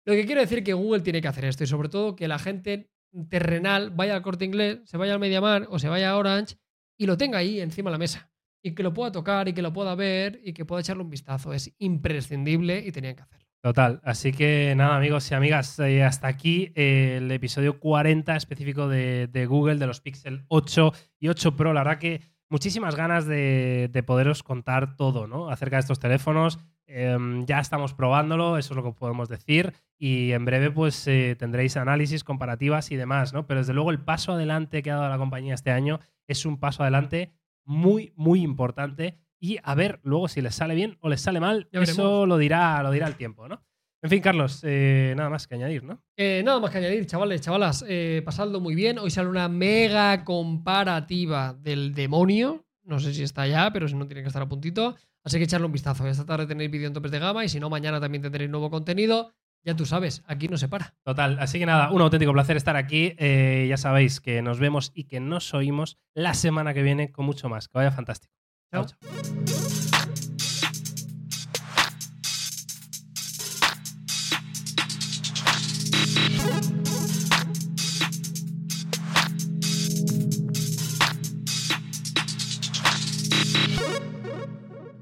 Lo que quiero decir que Google tiene que hacer esto y sobre todo que la gente terrenal vaya al corte inglés, se vaya al Mediamar o se vaya a Orange y lo tenga ahí encima de la mesa y que lo pueda tocar y que lo pueda ver y que pueda echarle un vistazo. Es imprescindible y tenían que hacerlo. Total. Así que nada, amigos y amigas, eh, hasta aquí eh, el episodio 40 específico de, de Google, de los Pixel 8 y 8 Pro. La verdad que muchísimas ganas de, de poderos contar todo, ¿no? Acerca de estos teléfonos. Em, ya estamos probándolo, eso es lo que podemos decir. Y en breve, pues eh, tendréis análisis, comparativas y demás, ¿no? Pero desde luego, el paso adelante que ha dado la compañía este año es un paso adelante muy, muy importante. Y a ver luego si les sale bien o les sale mal, Ya eso veremos. lo dirá, lo dirá el tiempo, ¿no? En fin, Carlos, eh, nada más que añadir, ¿no? Eh, nada más que añadir, chavales, chavalas, eh, pasadlo muy bien. Hoy sale una mega comparativa del demonio. No sé si está ya, pero si no, tiene que estar a puntito. Así que echarle un vistazo. Esta tarde tenéis vídeo en topes de gama y si no, mañana también tendréis nuevo contenido. Ya tú sabes, aquí no se para. Total, así que nada, un auténtico placer estar aquí. Eh, ya sabéis que nos vemos y que nos oímos la semana que viene con mucho más. Que vaya fantástico. Chao. chao.